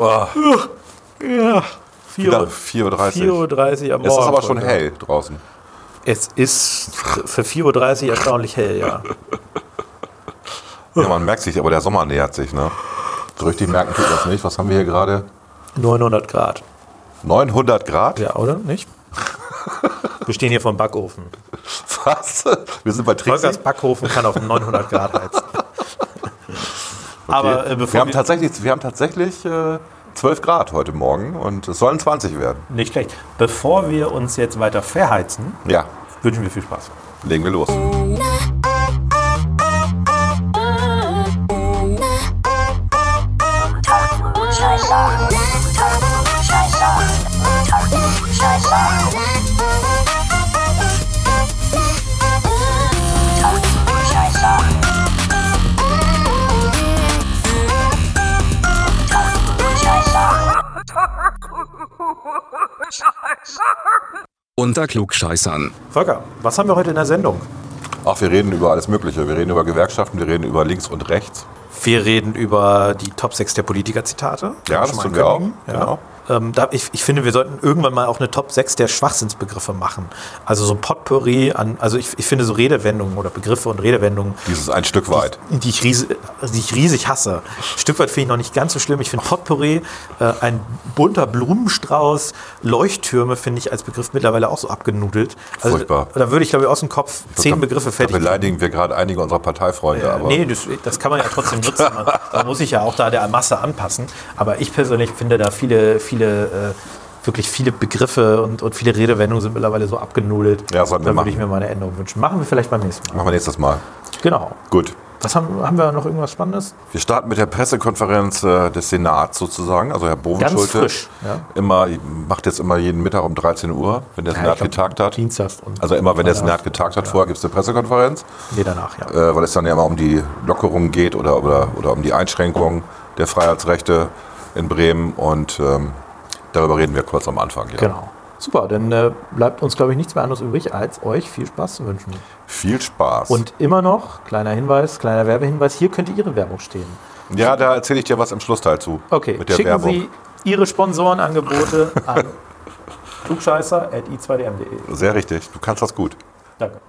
Oh, Ja. 4 wieder Uhr, 4.30 Uhr. 4.30 Uhr am Morgen. Es ist aber schon hell draußen. Es ist für 4.30 Uhr erstaunlich hell, ja. Ja, man merkt sich, aber der Sommer nähert sich, ne? So richtig merken tut das nicht. Was haben wir hier gerade? 900 Grad. 900 Grad? Ja, oder? Nicht? Wir stehen hier vom Backofen. Was? Wir sind bei Volkers Trixie. Backofen kann auf 900 Grad heizen. Aber äh, bevor Wir haben tatsächlich, wir haben tatsächlich äh, 12 Grad heute Morgen und es sollen 20 werden. nicht schlecht. Bevor wir uns jetzt weiter verheizen, Ja, wünschen wir viel Spaß. legen wir los. Unter Klugscheißern. Volker, was haben wir heute in der Sendung? Ach, wir reden über alles Mögliche. Wir reden über Gewerkschaften, wir reden über links und rechts. Wir reden über die Top 6 der Politiker-Zitate. Ja, das schon tun mal wir auch. Ja. Genau. Ähm, da, ich, ich finde, wir sollten irgendwann mal auch eine Top 6 der Schwachsinnsbegriffe machen. Also so Potpourri an, also ich, ich finde so Redewendungen oder Begriffe und Redewendungen, Dieses ein Stück weit. die ich, ries, die ich riesig hasse. Ein Stück weit finde ich noch nicht ganz so schlimm. Ich finde Potpourri, äh, ein bunter Blumenstrauß, Leuchttürme finde ich als Begriff mittlerweile auch so abgenudelt. Also, Furchtbar. Da würde ich, glaube ich, aus dem Kopf zehn Da- Begriffe Da fertig beleidigen wir gerade einige unserer Parteifreunde. ja, aber nee, das, das kann man ja trotzdem nutzen. Man, man muss sich ja auch da der Masse anpassen. Aber ich persönlich finde da viele, viele, äh, wirklich viele Begriffe und, und viele Redewendungen sind mittlerweile so abgenudelt. Ja, sollten wir da würde ich mir mal eine Änderung wünschen. Machen wir vielleicht beim nächsten Mal. machen wir nächstes Mal. Genau. Gut. Was haben, haben wir noch irgendwas Spannendes? Wir starten mit der Pressekonferenz äh, des Senats sozusagen. Also Herr Bovenschulte frisch, ja. immer, macht jetzt immer jeden Mittag um 13 Uhr, wenn der Senat ich glaub, getagt hat. Dienstags und Also immer, wenn der. Senat getagt hat, vorher gibt es eine Pressekonferenz, Nee, danach, ja. äh, weil es dann ja immer um die Lockerung geht oder, oder, oder um die Einschränkung der Freiheitsrechte in Bremen. Und ähm, darüber reden wir kurz am Anfang. Ja. Genau. Super, dann äh, bleibt uns, glaube ich, nichts mehr anderes übrig, als euch viel Spaß zu wünschen. Viel Spaß. Und immer noch, kleiner Hinweis, kleiner Werbehinweis, hier könnte Ihre Werbung stehen. ja, da erzähle ich dir was im Schlussteil zu. Okay, Mit der schicken Werbung. Sie Ihre Sponsorenangebote an klugscheißer.i2dm.de. Sehr richtig. Du kannst das gut. Danke.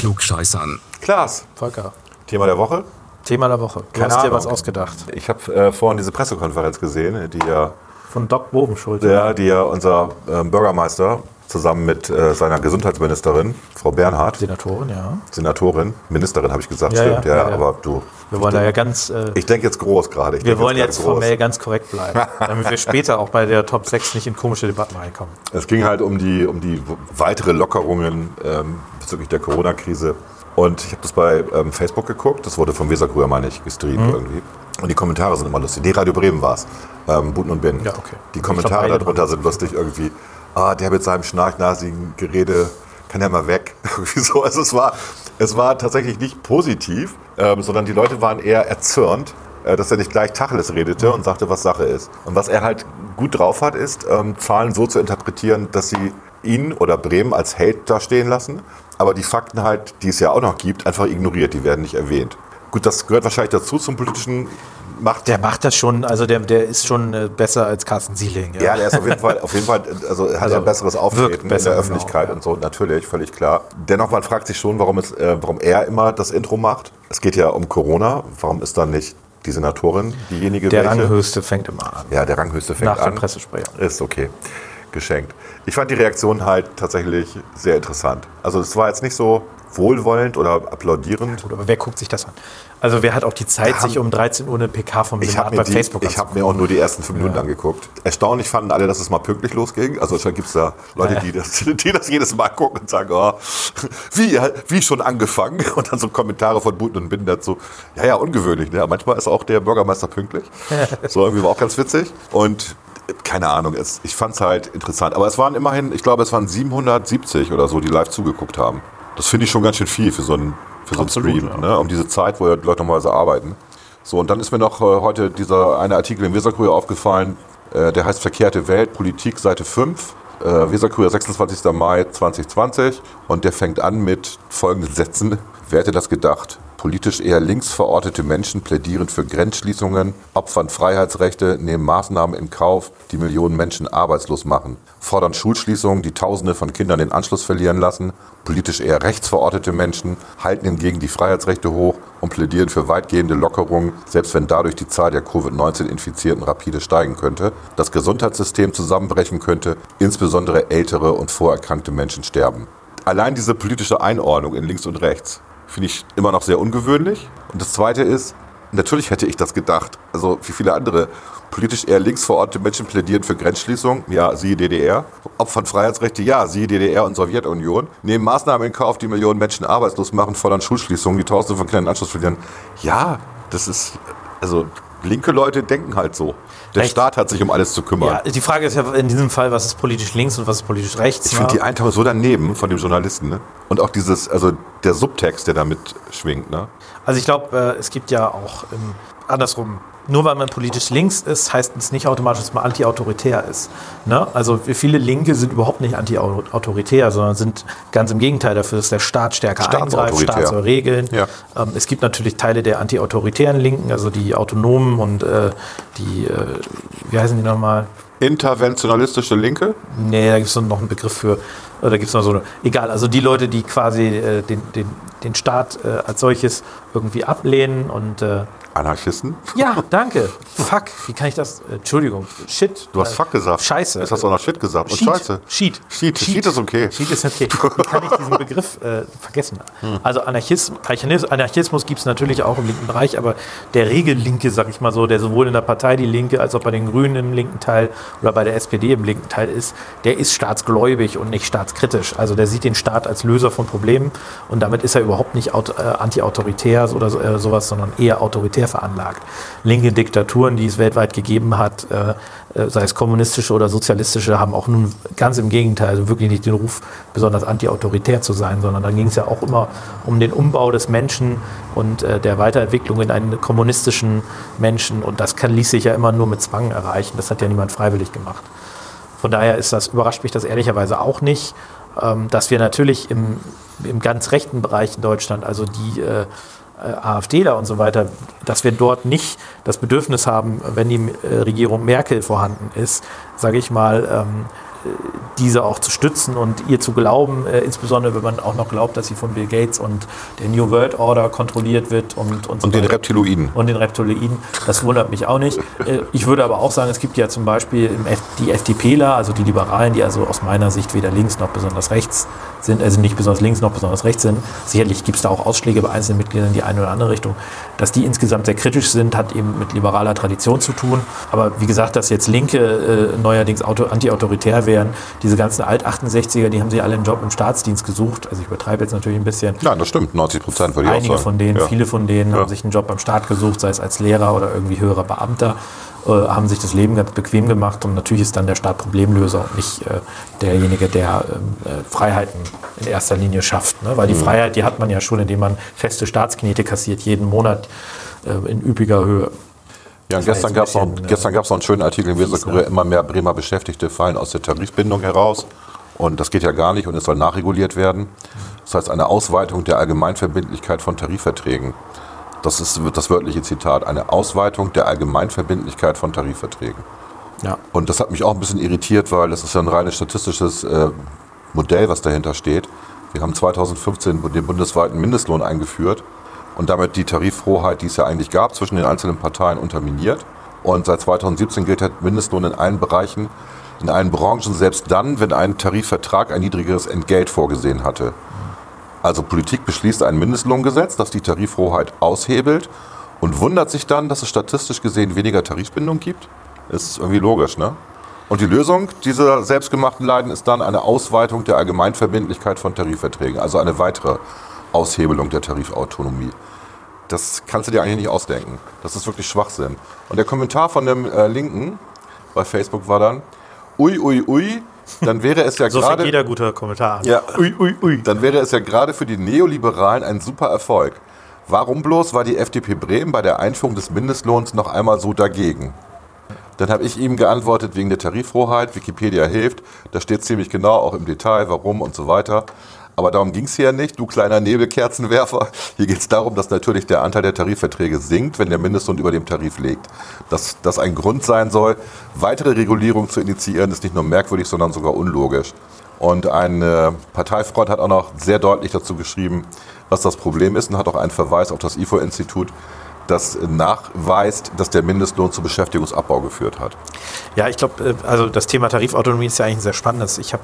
Klugscheißern. Klaas, Volker, Thema der Woche. Thema der Woche. Du Keine hast dir Ahnung. was ausgedacht. Ich habe äh, vorhin diese Pressekonferenz gesehen, die ja, Von Doc Bovenschulte. der, die ja unser ähm, Bürgermeister zusammen mit äh, seiner Gesundheitsministerin, Frau Bernhard, Senatorin, ja. Senatorin, Ministerin habe ich gesagt, Ja, stimmt, ja, ja, ja, ja. aber du. Wir wollen da ja ganz, äh, Ich denke jetzt groß gerade. Wir wollen jetzt groß. formell ganz korrekt bleiben, damit wir später auch bei der Top 6 nicht in komische Debatten reinkommen. Es ging halt um die, um die weitere Lockerungen ähm, bezüglich der Corona-Krise. Und ich habe das bei ähm, Facebook geguckt. Das wurde vom Weserkurier, meine ich, gestreamt Mhm. irgendwie. Und die Kommentare sind immer lustig. Nee, Radio Bremen war es. Ähm, Buten und Bin. Ja, okay. Die Kommentare glaub, darunter sind lustig irgendwie. Ah, der mit seinem schnarchnasigen Gerede kann ja mal weg. So. Also es war, es war tatsächlich nicht positiv, ähm, sondern die Leute waren eher erzürnt, äh, dass er nicht gleich Tacheles redete Mhm. und sagte, was Sache ist. Und was er halt gut drauf hat, ist, ähm, Zahlen so zu interpretieren, dass sie ihn oder Bremen als Held dastehen lassen, aber die Fakten halt, die es ja auch noch gibt, einfach ignoriert, die werden nicht erwähnt. Gut, das gehört wahrscheinlich dazu zum politischen Macht. Der macht das schon, also der, der ist schon äh, besser als Carsten Sieling. Ja, der ist auf jeden Fall, auf jeden Fall also hat Also er ein besseres Auftreten besser, in der genau, Öffentlichkeit ja. und so, natürlich, völlig klar. Dennoch, man fragt sich schon, warum, es, äh, warum er immer das Intro macht. Es geht ja um Corona. Warum ist dann nicht die Senatorin diejenige, Der welche? Ranghöchste fängt immer an. Ja, der Ranghöchste fängt Nach an. dem Pressesprecher. Ist okay. Geschenkt. Ich fand die Reaktion halt tatsächlich sehr interessant. Also es war jetzt nicht so wohlwollend oder applaudierend. Gut, aber wer guckt sich das an? Also wer hat auch die Zeit, haben- sich um 13 Uhr eine PK vom Senat habe bei mir, die- Facebook ich hab mir auch nur die ersten fünf Minuten angeguckt. Erstaunlich fanden alle, dass es mal pünktlich losging. Also schon gibt es da Leute, die das, die das jedes Mal gucken und sagen, oh, wie, wie schon angefangen? Und dann so Kommentare von Buten und Binden dazu. Ja, ja, ungewöhnlich. Ne? Manchmal ist auch der Bürgermeister pünktlich. So irgendwie war auch ganz witzig. Und keine Ahnung, es, ich fand es halt interessant. Aber es waren immerhin, ich glaube, es waren 770 oder so, die live zugeguckt haben. Das finde ich schon ganz schön viel für so einen, für so einen Stream. ja. Ne? Um diese Zeit, wo ja Leute normalerweise arbeiten. So, und dann ist mir noch äh, heute dieser eine Artikel im Weserkurier aufgefallen, äh, der heißt Verkehrte Welt, Politik, Seite 5. Äh, Weserkurier, 26. Mai 2020. Und der fängt an mit folgenden Sätzen. Wer hätte das gedacht? Politisch eher links verortete Menschen plädieren für Grenzschließungen, opfern Freiheitsrechte, nehmen Maßnahmen in Kauf, die Millionen Menschen arbeitslos machen, fordern Schulschließungen, die Tausende von Kindern den Anschluss verlieren lassen, politisch eher rechts verortete Menschen halten hingegen die Freiheitsrechte hoch und plädieren für weitgehende Lockerungen, selbst wenn dadurch die Zahl der Covid-19-Infizierten rapide steigen könnte, das Gesundheitssystem zusammenbrechen könnte, insbesondere ältere und vorerkrankte Menschen sterben. Allein diese politische Einordnung in links und rechts finde ich immer noch sehr ungewöhnlich. Und das Zweite ist, natürlich hätte ich das gedacht, also wie viele andere politisch eher links verortete Menschen plädieren für Grenzschließung, ja, siehe DDR, opfern Freiheitsrechte, ja, siehe DDR und Sowjetunion, nehmen Maßnahmen in Kauf, die Millionen Menschen arbeitslos machen, fordern Schulschließungen, die Tausende von Kindern Anschluss verlieren. Ja, das ist, also linke Leute denken halt so. Der Recht. Staat hat sich um alles zu kümmern. Ja, die Frage ist ja in diesem Fall, was ist politisch links und was ist politisch rechts? Ich finde ne? die Einteilung so daneben von dem Journalisten. Ne? Und auch dieses, also der Subtext, der damit schwingt. Ne? Also ich glaube, äh, es gibt ja auch ähm, andersrum. Nur weil man politisch links ist, heißt es nicht automatisch, dass man antiautoritär ist. Ne? Also viele Linke sind überhaupt nicht antiautoritär, sondern sind ganz im Gegenteil dafür, dass der Staat stärker eingreift, Staatsautoritär. Staat soll regeln. Ja. Ähm, es gibt natürlich Teile der antiautoritären Linken, also die Autonomen und äh, die, äh, wie heißen die nochmal? Interventionalistische Linke? Nee, da gibt es noch einen Begriff für, oder da gibt es noch so eine, egal, also die Leute, die quasi äh, den, den, den Staat äh, als solches irgendwie ablehnen und äh, Anarchisten? ja, danke. Fuck, wie kann ich das? äh, Entschuldigung, Shit. Du hast Fuck gesagt. Scheiße. Jetzt hast du auch noch Shit gesagt. Und Sheet. Scheiße. Sheet. Sheet. Sheet ist okay. Sheet ist okay. Wie kann ich diesen Begriff äh, vergessen? Also Anarchismus, Anarchismus gibt es natürlich auch im linken Bereich, aber der Regellinke, sag ich mal so, der sowohl in der Partei die Linke als auch bei den Grünen im linken Teil oder bei der SPD im linken Teil ist, der ist staatsgläubig und nicht staatskritisch. Also der sieht den Staat als Löser von Problemen und damit ist er überhaupt nicht äh, anti-autoritär oder äh, sowas, sondern eher autoritär veranlagt. Linke Diktaturen, die es weltweit gegeben hat, äh, äh, sei es kommunistische oder sozialistische, haben auch nun ganz im Gegenteil also wirklich nicht den Ruf, besonders anti-autoritär zu sein, sondern da ging es ja auch immer um den Umbau des Menschen und äh, der Weiterentwicklung in einen kommunistischen Menschen und das kann, ließ sich ja immer nur mit Zwang erreichen. Das hat ja niemand freiwillig gemacht. Von daher ist das, überrascht mich das ehrlicherweise auch nicht, ähm, dass wir natürlich im, im ganz rechten Bereich in Deutschland, also die AfDler und so weiter, dass wir dort nicht das Bedürfnis haben, wenn die äh, Regierung Merkel vorhanden ist, sage ich mal, ähm, äh, diese auch zu stützen und ihr zu glauben, äh, insbesondere wenn man auch noch glaubt, dass sie von Bill Gates und der New World Order kontrolliert wird und, und, so Und den weiter Reptiloiden. und den Reptiloiden. Das wundert mich auch nicht. Äh, Ich würde aber auch sagen, es gibt ja zum Beispiel die FDPler, also die Liberalen, die also aus meiner Sicht weder links noch besonders rechts sind, also nicht besonders links noch besonders rechts sind. Sicherlich gibt es da auch Ausschläge bei einzelnen Mitgliedern in die eine oder andere Richtung. Dass die insgesamt sehr kritisch sind, hat eben mit liberaler Tradition zu tun. Aber wie gesagt, dass jetzt Linke äh, neuerdings auto, anti-autoritär wären, diese ganzen Alt-68er, die haben sich alle einen Job im Staatsdienst gesucht. Also ich übertreibe jetzt natürlich ein bisschen. Ja, das stimmt. 90 Prozent würde ich auch Einige sagen. von denen, ja. viele von denen Ja. haben sich einen Job beim Staat gesucht, sei es als Lehrer oder irgendwie höherer Beamter, äh, haben sich das Leben ganz bequem gemacht und natürlich ist dann der Staat Problemlöser und nicht äh, derjenige, der ähm, äh, Freiheiten in erster Linie schafft. Ne? Weil Mhm. die Freiheit, die hat man ja schon, indem man feste Staatsknete kassiert, jeden Monat äh, in üppiger Höhe. Ja, gestern gab es noch, bisschen, gestern gab's noch einen schönen Artikel im fies, Weserkurier, immer mehr Bremer Beschäftigte fallen aus der Tarifbindung heraus. Und das geht ja gar nicht und es soll nachreguliert werden. Das heißt, eine Ausweitung der Allgemeinverbindlichkeit von Tarifverträgen. Das ist das wörtliche Zitat. Eine Ausweitung der Allgemeinverbindlichkeit von Tarifverträgen. Ja. Und das hat mich auch ein bisschen irritiert, weil das ist ja ein reines statistisches äh, Modell, was dahinter steht. Wir haben 2015 den bundesweiten Mindestlohn eingeführt und damit die Tarifhoheit, die es ja eigentlich gab, zwischen den einzelnen Parteien unterminiert. Und seit 2017 gilt der Mindestlohn in allen Bereichen, in allen Branchen, selbst dann, wenn ein Tarifvertrag ein niedrigeres Entgelt vorgesehen hatte. Also Politik beschließt ein Mindestlohngesetz, das die Tarifhoheit aushebelt und wundert sich dann, dass es statistisch gesehen weniger Tarifbindung gibt. Ist irgendwie logisch, ne? Und die Lösung dieser selbstgemachten Leiden ist dann eine Ausweitung der Allgemeinverbindlichkeit von Tarifverträgen, also eine weitere Aushebelung der Tarifautonomie. Das kannst du dir eigentlich nicht ausdenken. Das ist wirklich Schwachsinn. Und der Kommentar von dem äh, Linken bei Facebook war dann, ui, ui, ui, dann wäre es ja So fängt gerade... jeder gute Kommentar. Ja. Ui, ui, ui. Dann wäre es ja gerade für die Neoliberalen ein super Erfolg. Warum bloß war die FDP Bremen bei der Einführung des Mindestlohns noch einmal so dagegen? Dann habe ich ihm geantwortet, wegen der Tarifhoheit, Wikipedia hilft, da steht ziemlich genau auch im Detail, warum und so weiter. Aber darum ging es hier nicht, du kleiner Nebelkerzenwerfer. Hier geht es darum, dass natürlich der Anteil der Tarifverträge sinkt, wenn der Mindestlohn über dem Tarif liegt. Dass das ein Grund sein soll, weitere Regulierung zu initiieren, ist nicht nur merkwürdig, sondern sogar unlogisch. Und ein äh, Parteifreund hat auch noch sehr deutlich dazu geschrieben, was das Problem ist und hat auch einen Verweis auf das IFO-Institut, das nachweist, dass der Mindestlohn zu Beschäftigungsabbau geführt hat. Ja, ich glaube, also das Thema Tarifautonomie ist ja eigentlich ein sehr spannendes. Ich habe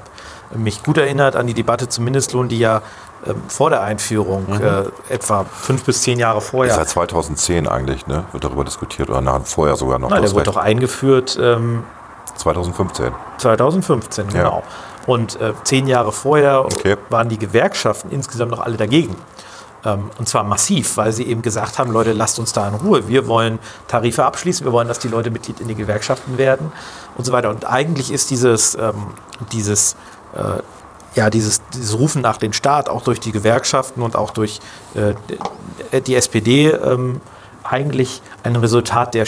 mich gut erinnert an die Debatte zum Mindestlohn, die ja ähm, vor der Einführung, äh, etwa fünf bis zehn Jahre vorher, Seit 2010 eigentlich, ne, wird darüber diskutiert oder nach, vorher sogar noch. Nein, der wurde recht. doch eingeführt ähm, 2015. 2015, Ja. genau. Und äh, zehn Jahre vorher Okay. waren die Gewerkschaften insgesamt noch alle dagegen. Ähm, und zwar massiv, weil sie eben gesagt haben, Leute, lasst uns da in Ruhe. Wir wollen Tarife abschließen, wir wollen, dass die Leute Mitglied in den Gewerkschaften werden und so weiter. Und eigentlich ist dieses, ähm, dieses, äh, ja, dieses, dieses Rufen nach den Staat auch durch die Gewerkschaften und auch durch äh, die SPD ähm, eigentlich ein Resultat der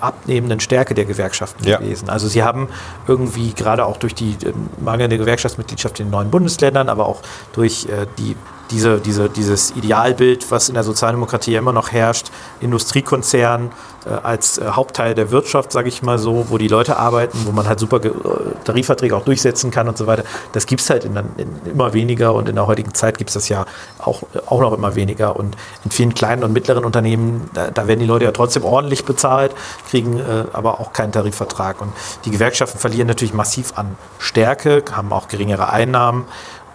abnehmenden Stärke der Gewerkschaften Ja. gewesen. Also sie haben irgendwie gerade auch durch die ähm, mangelnde Gewerkschaftsmitgliedschaft in den neuen Bundesländern, aber auch durch äh, die, diese, diese, dieses Idealbild, was in der Sozialdemokratie ja immer noch herrscht, Industriekonzern äh, als äh, Hauptteil der Wirtschaft, sage ich mal so, wo die Leute arbeiten, wo man halt super äh, Tarifverträge auch durchsetzen kann und so weiter. Das gibt es halt in, in immer weniger und in der heutigen Zeit gibt es das ja auch, auch noch immer weniger. Und in vielen kleinen und mittleren Unternehmen, da, da werden die Leute ja trotzdem ordentlich bezahlt, kriegen äh, aber auch keinen Tarifvertrag. Und die Gewerkschaften verlieren natürlich massiv an Stärke, haben auch geringere Einnahmen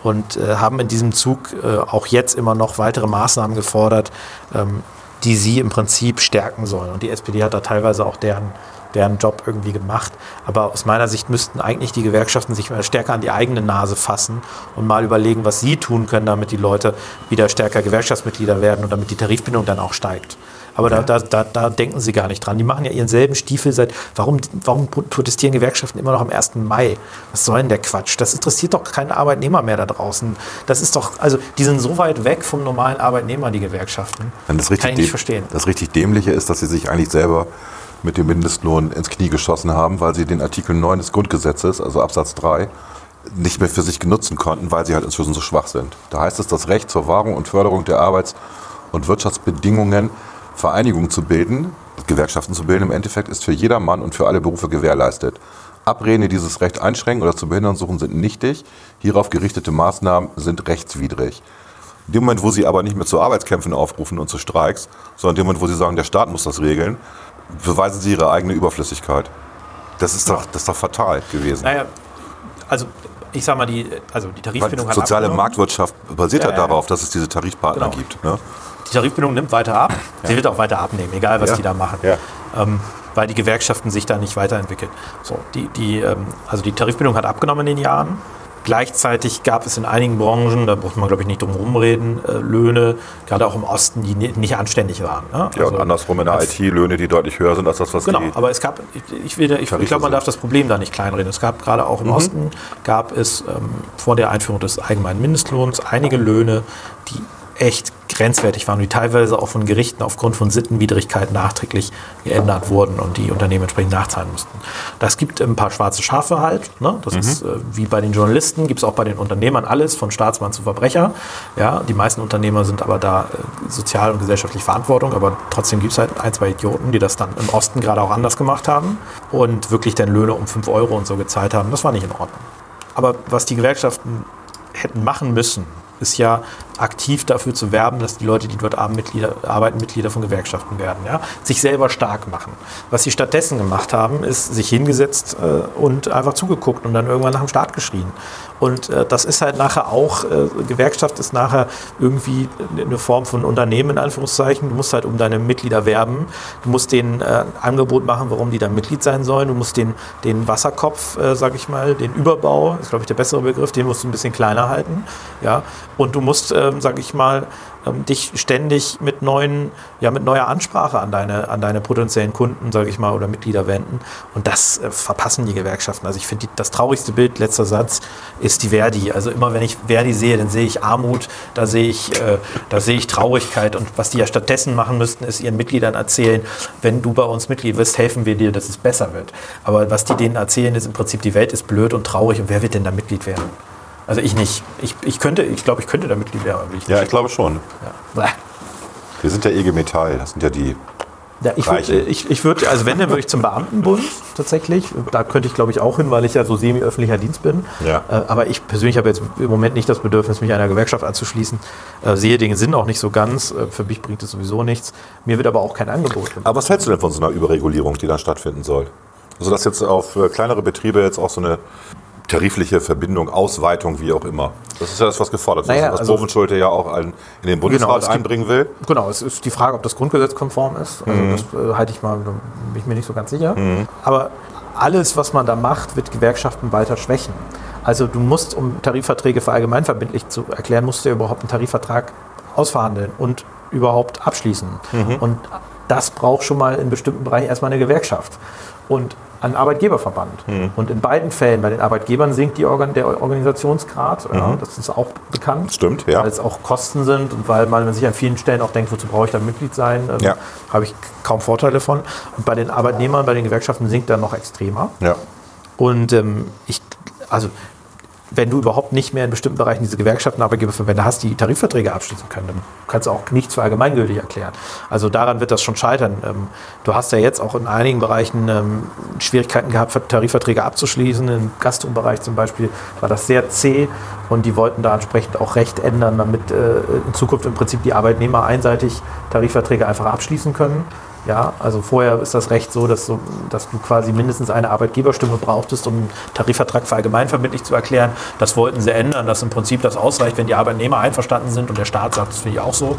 und äh, haben in diesem Zug äh, auch jetzt immer noch weitere Maßnahmen gefordert, ähm, die sie im Prinzip stärken sollen. Und die SPD hat da teilweise auch deren, deren Job irgendwie gemacht. Aber aus meiner Sicht müssten eigentlich die Gewerkschaften sich stärker an die eigene Nase fassen und mal überlegen, was sie tun können, damit die Leute wieder stärker Gewerkschaftsmitglieder werden und damit die Tarifbindung dann auch steigt. Aber da, da, da, da denken sie gar nicht dran. Die machen ja ihren selben Stiefel seit. Warum, warum protestieren Gewerkschaften immer noch am 1. Mai? Was soll denn der Quatsch? Das interessiert doch keinen Arbeitnehmer mehr da draußen. Das ist doch, also die sind so weit weg vom normalen Arbeitnehmer, die Gewerkschaften. Wenn das richtig Kann ich nicht verstehen. Das richtig Dämliche ist, dass sie sich eigentlich selber mit dem Mindestlohn ins Knie geschossen haben, weil sie den Artikel 9 des Grundgesetzes, also Absatz 3, nicht mehr für sich genutzen konnten, weil sie halt inzwischen so schwach sind. Da heißt es, das Recht zur Wahrung und Förderung der Arbeits- und Wirtschaftsbedingungen, Vereinigungen zu bilden, Gewerkschaften zu bilden, im Endeffekt ist für jedermann und für alle Berufe gewährleistet. Abreden, die dieses Recht einschränken oder zu behindern suchen, sind nichtig. Hierauf gerichtete Maßnahmen sind rechtswidrig. In dem Moment, wo sie aber nicht mehr zu Arbeitskämpfen aufrufen und zu Streiks, sondern in dem Moment, wo sie sagen, der Staat muss das regeln, beweisen sie ihre eigene Überflüssigkeit. Das ist doch, das ist doch fatal gewesen. Naja, also ich sag mal, die, also die Weil Tarifbindung hat soziale. Marktwirtschaft basiert Ja, halt ja, ja. darauf, dass es diese Tarifpartner Genau. gibt. Ne? Die Tarifbindung nimmt weiter ab. Sie wird auch weiter abnehmen, egal was Ja. die da machen. Ja. Ähm, weil die Gewerkschaften sich da nicht weiterentwickeln. So, die, die, ähm, also die Tarifbindung hat abgenommen in den Jahren. Gleichzeitig gab es in einigen Branchen, da braucht man glaube ich nicht drum rumreden, äh, Löhne, gerade auch im Osten, die ni- nicht anständig waren. Ne? Ja, Also, und andersrum in der IT Löhne, die deutlich höher sind als das, was Genau, die. aber es gab, ich, ich, ich, glaube, man darf das Problem da nicht kleinreden. Es gab gerade auch im Mhm. Osten, gab es ähm, vor der Einführung des allgemeinen Mindestlohns einige Löhne, die echt grenzwertig waren, die teilweise auch von Gerichten aufgrund von Sittenwidrigkeit nachträglich geändert wurden und die Unternehmen entsprechend nachzahlen mussten. Das gibt ein paar schwarze Schafe halt. Ne? Mhm. Das ist äh, wie bei den Journalisten, gibt es auch bei den Unternehmern alles, von Staatsmann zu Verbrecher. Ja, die meisten Unternehmer sind aber da äh, sozial und gesellschaftlich Verantwortung, aber trotzdem gibt es halt ein, zwei Idioten, die das dann im Osten gerade auch anders gemacht haben und wirklich dann Löhne um 5 Euro und so gezahlt haben. Das war nicht in Ordnung. Aber was die Gewerkschaften hätten machen müssen, ist ja aktiv dafür zu werben, dass die Leute, die dort arbeiten, Mitglieder von Gewerkschaften werden. Ja? Sich selber stark machen. Was sie stattdessen gemacht haben, ist sich hingesetzt äh, und einfach zugeguckt und dann irgendwann nach dem Staat geschrien. Und äh, das ist halt nachher auch, äh, Gewerkschaft ist nachher irgendwie eine Form von Unternehmen in Anführungszeichen. Du musst halt um deine Mitglieder werben. Du musst denen äh, Angebot machen, warum die da Mitglied sein sollen. Du musst den, den Wasserkopf, äh, sag ich mal, den Überbau, ist glaube ich der bessere Begriff, den musst du ein bisschen kleiner halten. Ja? Und du musst, ähm, sag ich mal, ähm, dich ständig mit neuen, ja, mit neuer Ansprache an deine, an deine potenziellen Kunden, sage ich mal, oder Mitglieder wenden. Und das äh, verpassen die Gewerkschaften. Also ich finde, das traurigste Bild, letzter Satz, ist die Verdi. Also immer wenn ich Verdi sehe, dann sehe ich Armut, da sehe ich, äh, da sehe ich Traurigkeit. Und was die ja stattdessen machen müssten, ist ihren Mitgliedern erzählen, wenn du bei uns Mitglied wirst, helfen wir dir, dass es besser wird. Aber was die denen erzählen, ist im Prinzip, die Welt ist blöd und traurig und wer wird denn da Mitglied werden? Also ich nicht. Ich, ich könnte, ich glaube, ich könnte da Mitglied werden. Ich Ja, ich glaube schon. Ja. Wir sind ja IG Metall, das sind ja die. Ja, ich würde, ich, ich würd, also wenn, dann würde ich zum Beamtenbund tatsächlich. Da könnte ich, glaube ich, auch hin, weil ich ja so semi-öffentlicher Dienst bin. Ja. Äh, aber ich persönlich habe jetzt im Moment nicht das Bedürfnis, mich einer Gewerkschaft anzuschließen. Äh, sehe den Sinn auch nicht so ganz. Äh, für mich bringt es sowieso nichts. Mir wird aber auch kein Angebot. Aber was hältst du denn von so einer Überregulierung, die dann stattfinden soll? Also dass jetzt auf äh, kleinere Betriebe jetzt auch so eine tarifliche Verbindung, Ausweitung, wie auch immer. Das ist ja das, was gefordert wird, Naja, was also- Bovenschulte ja auch in den Bundesrat Genau, es gibt- einbringen will. Genau, es ist die Frage, ob das grundgesetzkonform ist. Also Mhm. das äh, halte ich mal, bin ich mir nicht so ganz sicher. Aber alles, was man da macht, wird Gewerkschaften weiter schwächen. Also du musst, um Tarifverträge für allgemeinverbindlich zu erklären, musst du ja überhaupt einen Tarifvertrag ausverhandeln und überhaupt abschließen. Mhm. Und das braucht schon mal in bestimmten Bereichen erstmal eine Gewerkschaft. Und einen Arbeitgeberverband. Mhm. Und in beiden Fällen, bei den Arbeitgebern sinkt die Organ der Organisationsgrad. Ja, das ist auch bekannt. Mhm. Stimmt, ja. Weil es auch Kosten sind und weil man sich an vielen Stellen auch denkt, wozu brauche ich da Mitglied sein, ähm, Ja. habe ich kaum Vorteile von. Und bei den Arbeitnehmern, bei den Gewerkschaften sinkt dann noch extremer. Ja. Und ähm, ich, also wenn du überhaupt nicht mehr in bestimmten Bereichen diese Gewerkschaften, Arbeitgeberverbände hast, die Tarifverträge abschließen können, dann kannst du auch nichts für allgemeingültig erklären. Also daran wird das schon scheitern. Ähm, du hast ja jetzt auch in einigen Bereichen ähm, Schwierigkeiten gehabt, Tarifverträge abzuschließen. Im Gastrobereich zum Beispiel war das sehr zäh und die wollten da entsprechend auch Recht ändern, damit äh, in Zukunft im Prinzip die Arbeitnehmer einseitig Tarifverträge einfach abschließen können. Ja, also vorher ist das Recht so, dass, so, dass du quasi mindestens eine Arbeitgeberstimme brauchtest, um einen Tarifvertrag für allgemeinverbindlich zu erklären. Das wollten sie ändern, dass im Prinzip das ausreicht, wenn die Arbeitnehmer einverstanden sind und der Staat sagt, das finde ich auch so.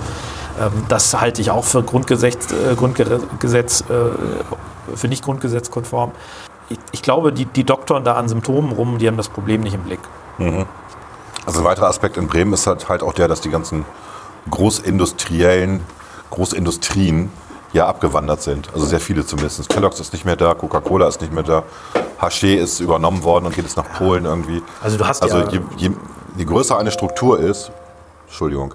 Ähm, das halte ich auch für Grundgesetz, äh, Grundgesetz äh, für nicht grundgesetzkonform. Ich, glaube, die, die doktoren da an Symptomen rum, die haben das Problem nicht im Blick. Also ein weiterer Aspekt in Bremen ist halt, halt auch der, dass die ganzen großindustriellen Großindustrien ja abgewandert sind. Also sehr viele zumindest. Kellogg's ist nicht mehr da, Coca-Cola ist nicht mehr da, Haché ist übernommen worden und geht jetzt nach Polen irgendwie. Also du hast also ja- je, je, je größer eine Struktur ist, Entschuldigung,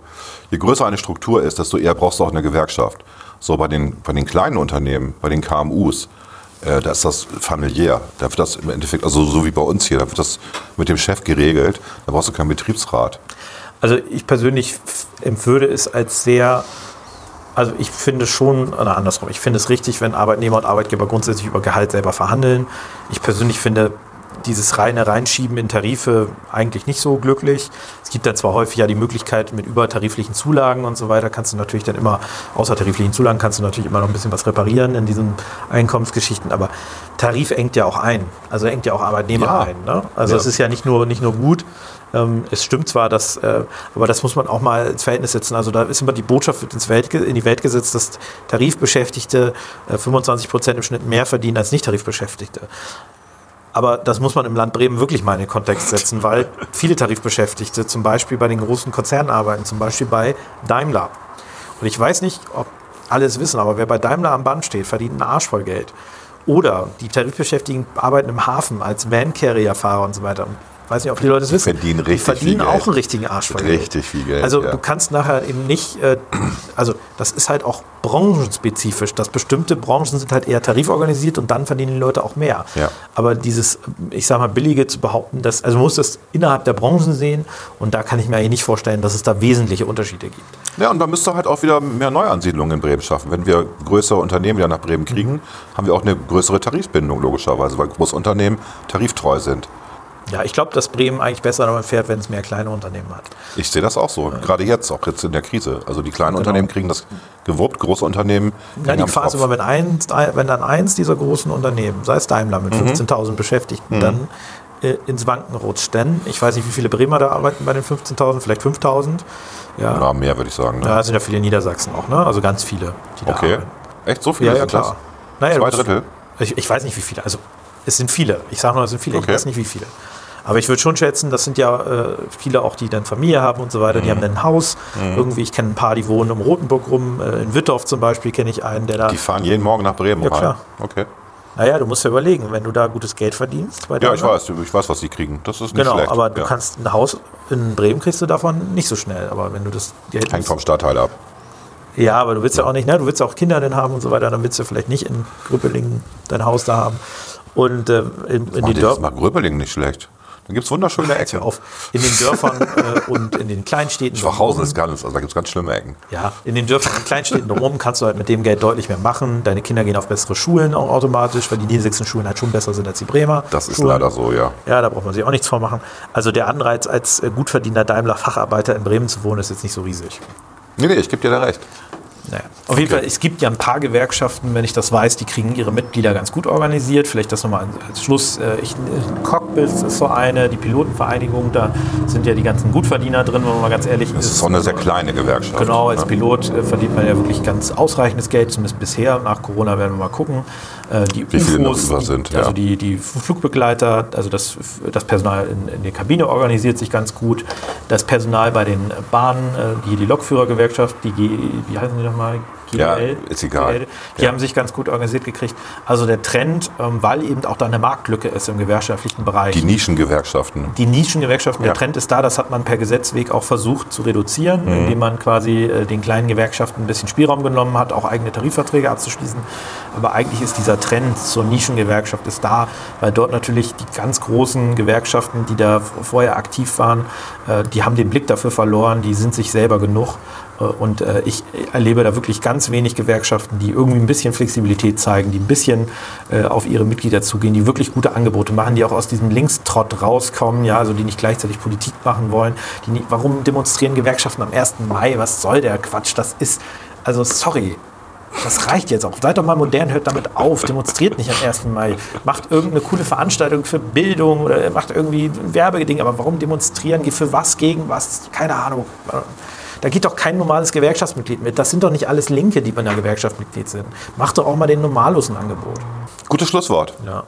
je größer eine Struktur ist, desto eher brauchst du auch eine Gewerkschaft. So bei den, bei den kleinen Unternehmen, bei den KMUs, äh, da ist das familiär. Da wird das im Endeffekt, also so wie bei uns hier, da wird das mit dem Chef geregelt. Da brauchst du keinen Betriebsrat. Also ich persönlich empfinde es als sehr, also ich finde schon, oder andersrum, ich finde es richtig, wenn Arbeitnehmer und Arbeitgeber grundsätzlich über Gehalt selber verhandeln. Ich persönlich finde dieses reine Reinschieben in Tarife eigentlich nicht so glücklich. Es gibt dann zwar häufig ja die Möglichkeit mit übertariflichen Zulagen und so weiter, kannst du natürlich dann immer, außertariflichen Zulagen kannst du natürlich immer noch ein bisschen was reparieren in diesen Einkommensgeschichten, aber Tarif engt ja auch ein, also engt ja auch Arbeitnehmer Ja. ein. Ne? Also Ja. es ist ja nicht nur, nicht nur gut, ähm, es stimmt zwar, dass, äh, aber das muss man auch mal ins Verhältnis setzen. Also da ist immer die Botschaft ins Welt, in die Welt gesetzt, dass Tarifbeschäftigte äh, 25 Prozent im Schnitt mehr verdienen als Nicht-Tarifbeschäftigte. Aber das muss man im Land Bremen wirklich mal in den Kontext setzen, weil viele Tarifbeschäftigte zum Beispiel bei den großen Konzernen arbeiten, zum Beispiel bei Daimler. Und ich weiß nicht, ob alle es wissen, aber wer bei Daimler am Band steht, verdient einen Arsch voll Geld. Oder die Tarifbeschäftigten arbeiten im Hafen als Van-Carrier-Fahrer und so weiter. Ich weiß nicht, ob die Leute es wissen. verdienen richtig die verdienen auch Geld. einen richtigen Arsch voll Geld. Richtig viel Geld, Also ja. du kannst nachher eben nicht, äh, also das ist halt auch branchenspezifisch, dass bestimmte Branchen sind halt eher tariforganisiert und dann verdienen die Leute auch mehr. Ja. Aber dieses, ich sag mal, billige zu behaupten, dass, also man muss das innerhalb der Branchen sehen und da kann ich mir eigentlich nicht vorstellen, dass es da wesentliche Unterschiede gibt. Ja, und dann müsste halt auch wieder mehr Neuansiedlungen in Bremen schaffen. Wenn wir größere Unternehmen wieder nach Bremen kriegen, haben wir auch eine größere Tarifbindung logischerweise, weil Großunternehmen tariftreu sind. Ja, ich glaube, dass Bremen eigentlich besser damit fährt, wenn es mehr kleine Unternehmen hat. Ich sehe das auch so. Gerade jetzt, auch jetzt in der Krise. Also die kleinen Genau. Unternehmen kriegen das gewuppt, große Unternehmen. Ja, die Gefahr ist immer, wenn, eins, wenn dann eins dieser großen Unternehmen, sei es Daimler mit Mhm. 15.000 Beschäftigten, dann äh, ins Wanken rutscht. Denn ich weiß nicht, wie viele Bremer da arbeiten bei den 15.000, vielleicht 5.000. Ja, Ja, mehr würde ich sagen. Ne? ja, sind ja viele Niedersachsen auch, ne? also ganz viele, die da Okay. arbeiten. Echt so viele Ja, ja, klar. Naja, Zwei Drittel? Ich, ich weiß nicht, wie viele. Also, es sind viele. Ich sage nur, es sind viele. Okay. Ich weiß nicht, wie viele. Aber ich würde schon schätzen, das sind ja äh, viele auch, die dann Familie haben und so weiter. Mhm. Die haben dann ein Haus. Irgendwie, ich kenne ein paar, die wohnen um Rotenburg rum. Äh, in Wittorf zum Beispiel kenne ich einen, der da. Die fahren jeden Morgen nach Bremen Ja, rein. klar. Okay. Naja, du musst ja überlegen, wenn du da gutes Geld verdienst. Bei Ja, ich weiß, ich weiß, was sie kriegen. Das ist nicht Genau, schlecht. aber du ja. kannst ein Haus in Bremen kriegst du davon nicht so schnell. Aber wenn du das Geld. Hängt vom Stadtteil ab. Ja, aber du willst ja auch nicht, ne? Du willst ja auch Kinder dann haben und so weiter, dann willst du vielleicht nicht in Grüppelingen dein Haus da haben. Und äh, in, in Oh, den das macht Gröbelingen nicht schlecht. Dann gibt es wunderschöne Ecken. auf, in den Dörfern äh, und in den Kleinstädten. Schwachhausen ist ganz, also da gibt es ganz schlimme Ecken. Ja, in den Dörfern und Kleinstädten drumherum kannst du halt mit dem Geld deutlich mehr machen. Deine Kinder gehen auf bessere Schulen auch automatisch, weil die niedersächsischen Schulen halt schon besser sind als die Bremer. Das ist Schulen. leider so, ja. Ja, da braucht man sich auch nichts vormachen. Also der Anreiz, als gut verdienter Daimler-Facharbeiter in Bremen zu wohnen, ist jetzt nicht so riesig. Nee, nee, ich gebe dir da recht. Naja. Auf jeden Fall, es gibt ja ein paar Gewerkschaften, wenn ich das weiß, die kriegen ihre Mitglieder ganz gut organisiert. Vielleicht das nochmal als Schluss. Äh, Ich, äh, Cockpits ist so eine, die Pilotenvereinigung, da sind ja die ganzen Gutverdiener drin, wenn man mal ganz ehrlich Das ist so eine sehr kleine Gewerkschaft. Genau, als ne? Pilot äh, verdient man ja wirklich ganz ausreichendes Geld, zumindest bisher. Nach Corona werden wir mal gucken. Äh, die Wie viele UFOs, über die, sind, also ja. die, die Flugbegleiter, also das, das Personal in, in der Kabine organisiert sich ganz gut. Das Personal bei den Bahnen, äh, die, die Lokführergewerkschaft, die, wie heißen die nochmal? Ja, ist egal. Die Ja. haben sich ganz gut organisiert gekriegt. Also der Trend, ähm, weil eben auch da eine Marktlücke ist im gewerkschaftlichen Bereich Die Nischengewerkschaften. die Nischengewerkschaften, Ja. der Trend ist da, das hat man per Gesetzweg auch versucht zu reduzieren, Mhm. indem man quasi äh, den kleinen Gewerkschaften ein bisschen Spielraum genommen hat, auch eigene Tarifverträge abzuschließen. Aber eigentlich ist dieser Trend zur Nischengewerkschaft ist da, weil dort natürlich die ganz großen Gewerkschaften, die da vorher aktiv waren, äh, die haben den Blick dafür verloren, die sind sich selber genug. Äh, Und äh, ich erlebe da wirklich ganz wenig Gewerkschaften, die irgendwie ein bisschen Flexibilität zeigen, die ein bisschen äh, auf ihre Mitglieder zugehen, die wirklich gute Angebote machen, die auch aus diesem Linkstrott rauskommen, ja, also die nicht gleichzeitig Politik machen wollen. Nicht, warum demonstrieren Gewerkschaften am 1. Mai? Was soll der Quatsch? Das ist, also sorry. Das reicht jetzt auch. Seid doch mal modern, hört damit auf. Demonstriert nicht am 1. Mai. Macht irgendeine coole Veranstaltung für Bildung oder macht irgendwie ein Werbeding. Aber warum demonstrieren? Für was, gegen was? Keine Ahnung. Da geht doch kein normales Gewerkschaftsmitglied mit. Das sind doch nicht alles Linke, die bei einer Gewerkschaft Mitglied sind. Macht doch auch mal den Normalos ein Angebot. Gutes Schlusswort. Ja.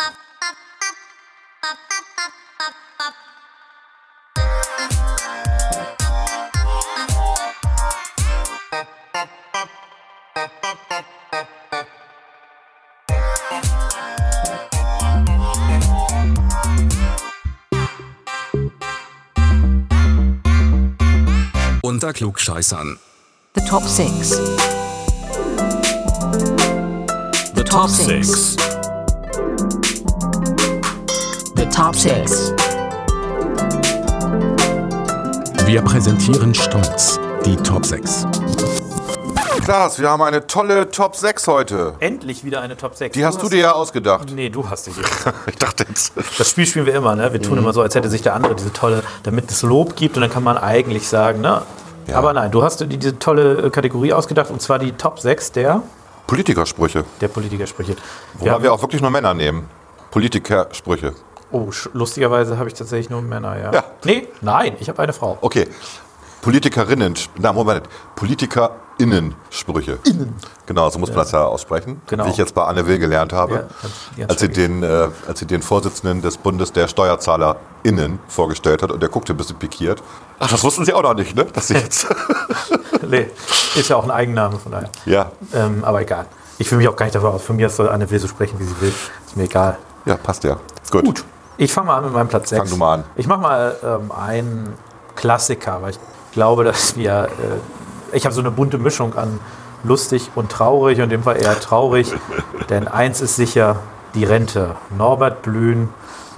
Unter Klugscheißern. The top six. The top six. The top six. Wir präsentieren stolz die Top 6. Klaas, wir haben eine tolle Top 6 heute. Endlich wieder eine Top 6. Die hast du dir ja ausgedacht. Nee, du hast sie dir. Ich dachte jetzt. Das Spiel spielen wir immer, ne? Wir tun Mhm. immer so, als hätte sich der andere diese tolle, damit es Lob gibt und dann kann man eigentlich sagen, ne? Ja. Aber nein, du hast diese tolle äh, Kategorie ausgedacht und zwar die Top 6 der, Politikersprüche. der Politikersprüche. Wobei wir auch wirklich nur Männer nehmen. Politikersprüche. oh, lustigerweise habe ich tatsächlich nur Männer, ja. Ja. Nee, nein, ich habe eine Frau. Okay. Politikerinnen, na Moment, PolitikerInnen-Sprüche. Innen. Genau, so muss man das ja aussprechen. Genau. Wie ich jetzt bei Anne Will gelernt habe, Ja, ganz- ganz als, sie den, äh, als sie den Vorsitzenden des Bundes der SteuerzahlerInnen vorgestellt hat und der guckte ein bisschen pikiert. Ach, das wussten Sie auch noch nicht, ne? Dass sie jetzt. Nee, ist ja auch ein Eigenname von daher. ja, Ähm, aber egal. Ich fühle mich auch gar nicht dafür aus. Von mir soll Anne Will so sprechen, wie sie will. Ist mir egal. ja, passt ja. Gut. Gut. Ich fange mal an mit meinem Platz 6. Fang du mal an. Ich mache mal ähm, einen Klassiker, weil ich glaube, dass wir. Äh, ich habe so eine bunte Mischung an lustig und traurig und in dem Fall eher traurig. denn eins ist sicher: die Rente. Norbert Blüm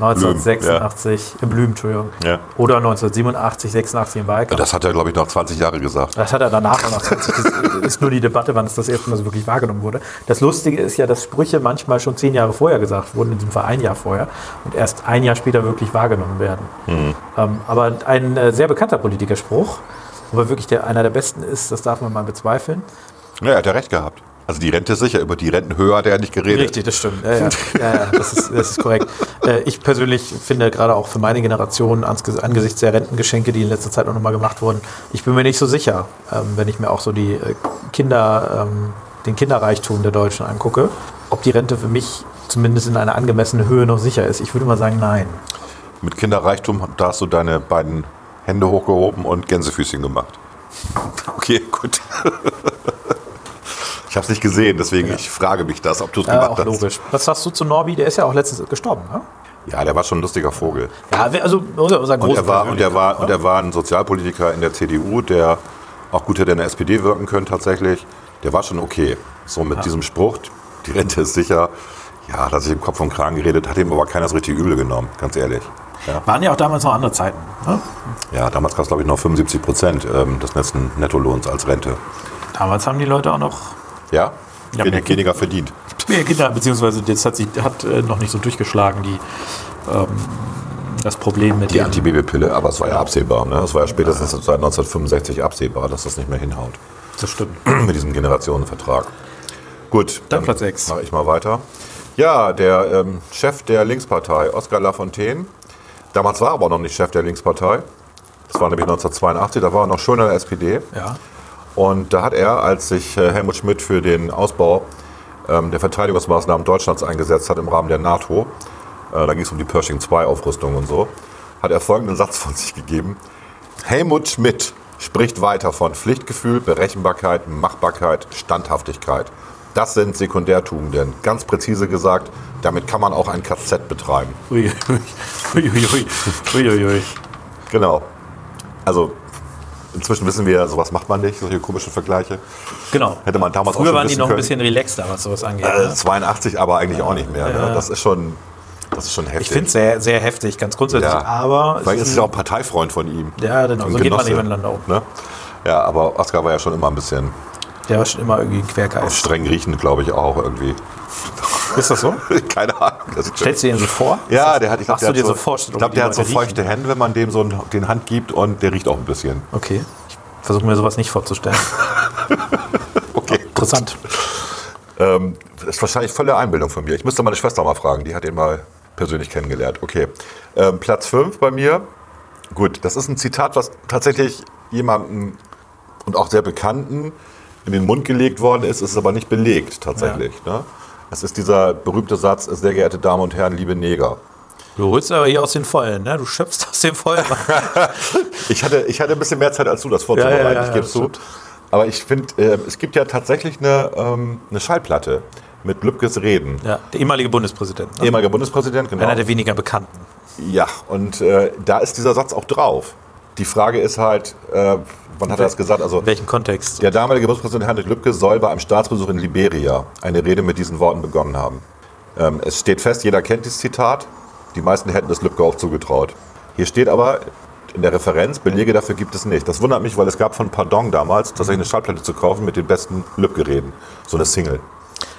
1986 im Blüm, Entschuldigung. Ja. Oder 1987, 86 im Wahlkampf. Das hat er, glaube ich, noch 20 Jahre gesagt. Das hat er danach auch noch 20. Das ist nur die Debatte, wann es das erste Mal so wirklich wahrgenommen wurde. Das Lustige ist ja, dass Sprüche manchmal schon zehn Jahre vorher gesagt wurden, in diesem Fall ein Jahr vorher, und erst ein Jahr später wirklich wahrgenommen werden. Ähm, aber ein äh, sehr bekannter Politikerspruch, aber wirklich der, einer der besten ist, das darf man mal bezweifeln. Ja, er hat ja recht gehabt. Also die Rente ist sicher, über die Rentenhöhe hat er ja nicht geredet. Richtig, das stimmt. Ja, ja. ja, ja das, ist, das ist korrekt. Äh, ich persönlich finde gerade auch für meine Generation angesichts der Rentengeschenke, die in letzter Zeit auch nochmal gemacht wurden, ich bin mir nicht so sicher, ähm, wenn ich mir auch so die äh, Kinder, ähm, den Kinderreichtum der Deutschen angucke, ob die Rente für mich zumindest in einer angemessenen Höhe noch sicher ist. Ich würde mal sagen, nein. Mit Kinderreichtum, da hast du deine beiden Hände hochgehoben und Gänsefüßchen gemacht. Okay, gut. Ich habe es nicht gesehen, deswegen ich frage mich das, ob du es Ja, gemacht auch hast. logisch. Was sagst du zu Norbi? Der ist ja auch letztens gestorben, ne? Ja, der war schon ein lustiger Vogel. Ja, also unser, unser Und er war, und er war, und er war ein Sozialpolitiker in der CDU, der auch gut hätte in der SPD wirken können tatsächlich. Der war schon okay. So mit diesem Spruch, die Rente ist sicher. Ja, hat er sich im Kopf und Kragen geredet, hat ihm aber keiner so richtig übel genommen, ganz ehrlich. Ja, Waren ja auch damals noch andere Zeiten. Ne? ja damals gab es, glaube ich, noch 75 Prozent ähm, des letzten Nettolohns als Rente. Damals haben die Leute auch noch Ja? Ja, Wenig, weniger verdient. mehr Kinder, beziehungsweise das hat, sich, hat äh, noch nicht so durchgeschlagen, die, ähm, das Problem mit Die den- Antibabypille, aber es war ja absehbar. Ne? Es war ja spätestens seit 1965 absehbar, dass das nicht mehr hinhaut. Das stimmt. mit diesem Generationenvertrag. Gut, Dann Platz sechs. Mache ich mal weiter. Ja, der ähm, Chef der Linkspartei, Oskar Lafontaine. Damals war er aber noch nicht Chef der Linkspartei. Das war nämlich 1982, da war er noch schon in der SPD. Ja. Und da hat er, als sich äh, Helmut Schmidt für den Ausbau ähm, der Verteidigungsmaßnahmen Deutschlands eingesetzt hat im Rahmen der NATO, äh, da ging es um die Pershing 2 Aufrüstung und so, hat er folgenden Satz von sich gegeben. Helmut Schmidt spricht weiter von Pflichtgefühl, Berechenbarkeit, Machbarkeit, Standhaftigkeit. Das sind Sekundärtugenden. Ganz präzise gesagt, damit kann man auch ein KZ betreiben. Ui, ui, ui, ui, ui, ui, ui, ui. Genau. Also inzwischen wissen wir, sowas macht man nicht, solche komischen Vergleiche. Genau. Hätte man damals auch Früher schon waren die noch ein können. bisschen relaxter, was sowas angeht. Äh, ne? 82 aber eigentlich auch nicht mehr. Ne? Das ist schon, das ist schon heftig. Ich finde es sehr, sehr heftig, ganz grundsätzlich. ja. Aber Weil es es ist ja auch ein Parteifreund von ihm. Ja, genau. Ein So geht man Genosse, nebeneinander um. Ne? Ja, aber Oskar war ja schon immer ein bisschen der war schon immer irgendwie Quergeist. streng riechend, glaube ich, auch irgendwie. Ist das so? Keine Ahnung. Stellst du dir den so vor? ja, der hat, ich glaube, der, dir hat so so, ich glaub, der hat so feuchte Hände, wenn man dem so einen- den Hand gibt und der riecht auch ein bisschen. Okay. Ich versuche mir sowas nicht vorzustellen. Okay, Interessant. Ähm, das ist wahrscheinlich volle Einbildung von mir. Ich müsste meine Schwester mal fragen, die hat ihn mal persönlich kennengelernt. Okay. Ähm, Platz 5 bei mir. Gut, das ist ein Zitat, was tatsächlich jemandem und auch sehr Bekannten in den Mund gelegt worden ist, ist aber nicht belegt tatsächlich. Ne? Es ist dieser berühmte Satz, sehr geehrte Damen und Herren, liebe Neger. Du holst aber hier aus den Vollen, ne? Du schöpfst aus den Vollen. Ich hatte, ich hatte ein bisschen mehr Zeit als du, das vorzubereiten, Ja, ja, ja, ich gebe das zu. stimmt. Aber ich finde, äh, es gibt ja tatsächlich eine, ähm, eine Schallplatte mit Lübkes Reden. ja, der ehemalige Bundespräsident. Ne? Ehemaliger Bundespräsident, genau. Einer der weniger Bekannten. Ja, und äh, da ist dieser Satz auch drauf. Die Frage ist halt, äh, wann hat er das gesagt? Also In welchem Kontext? der damalige Bundespräsident Heinrich Lübke soll bei einem Staatsbesuch in Liberia eine Rede mit diesen Worten begonnen haben. Ähm, es steht fest, jeder kennt dieses Zitat. Die meisten hätten es Lübke auch zugetraut. Hier steht aber in der Referenz, Belege dafür gibt es nicht. Das wundert mich, weil es gab von Pardon damals tatsächlich eine Schallplatte zu kaufen mit den besten Lübke-Reden. So eine Single.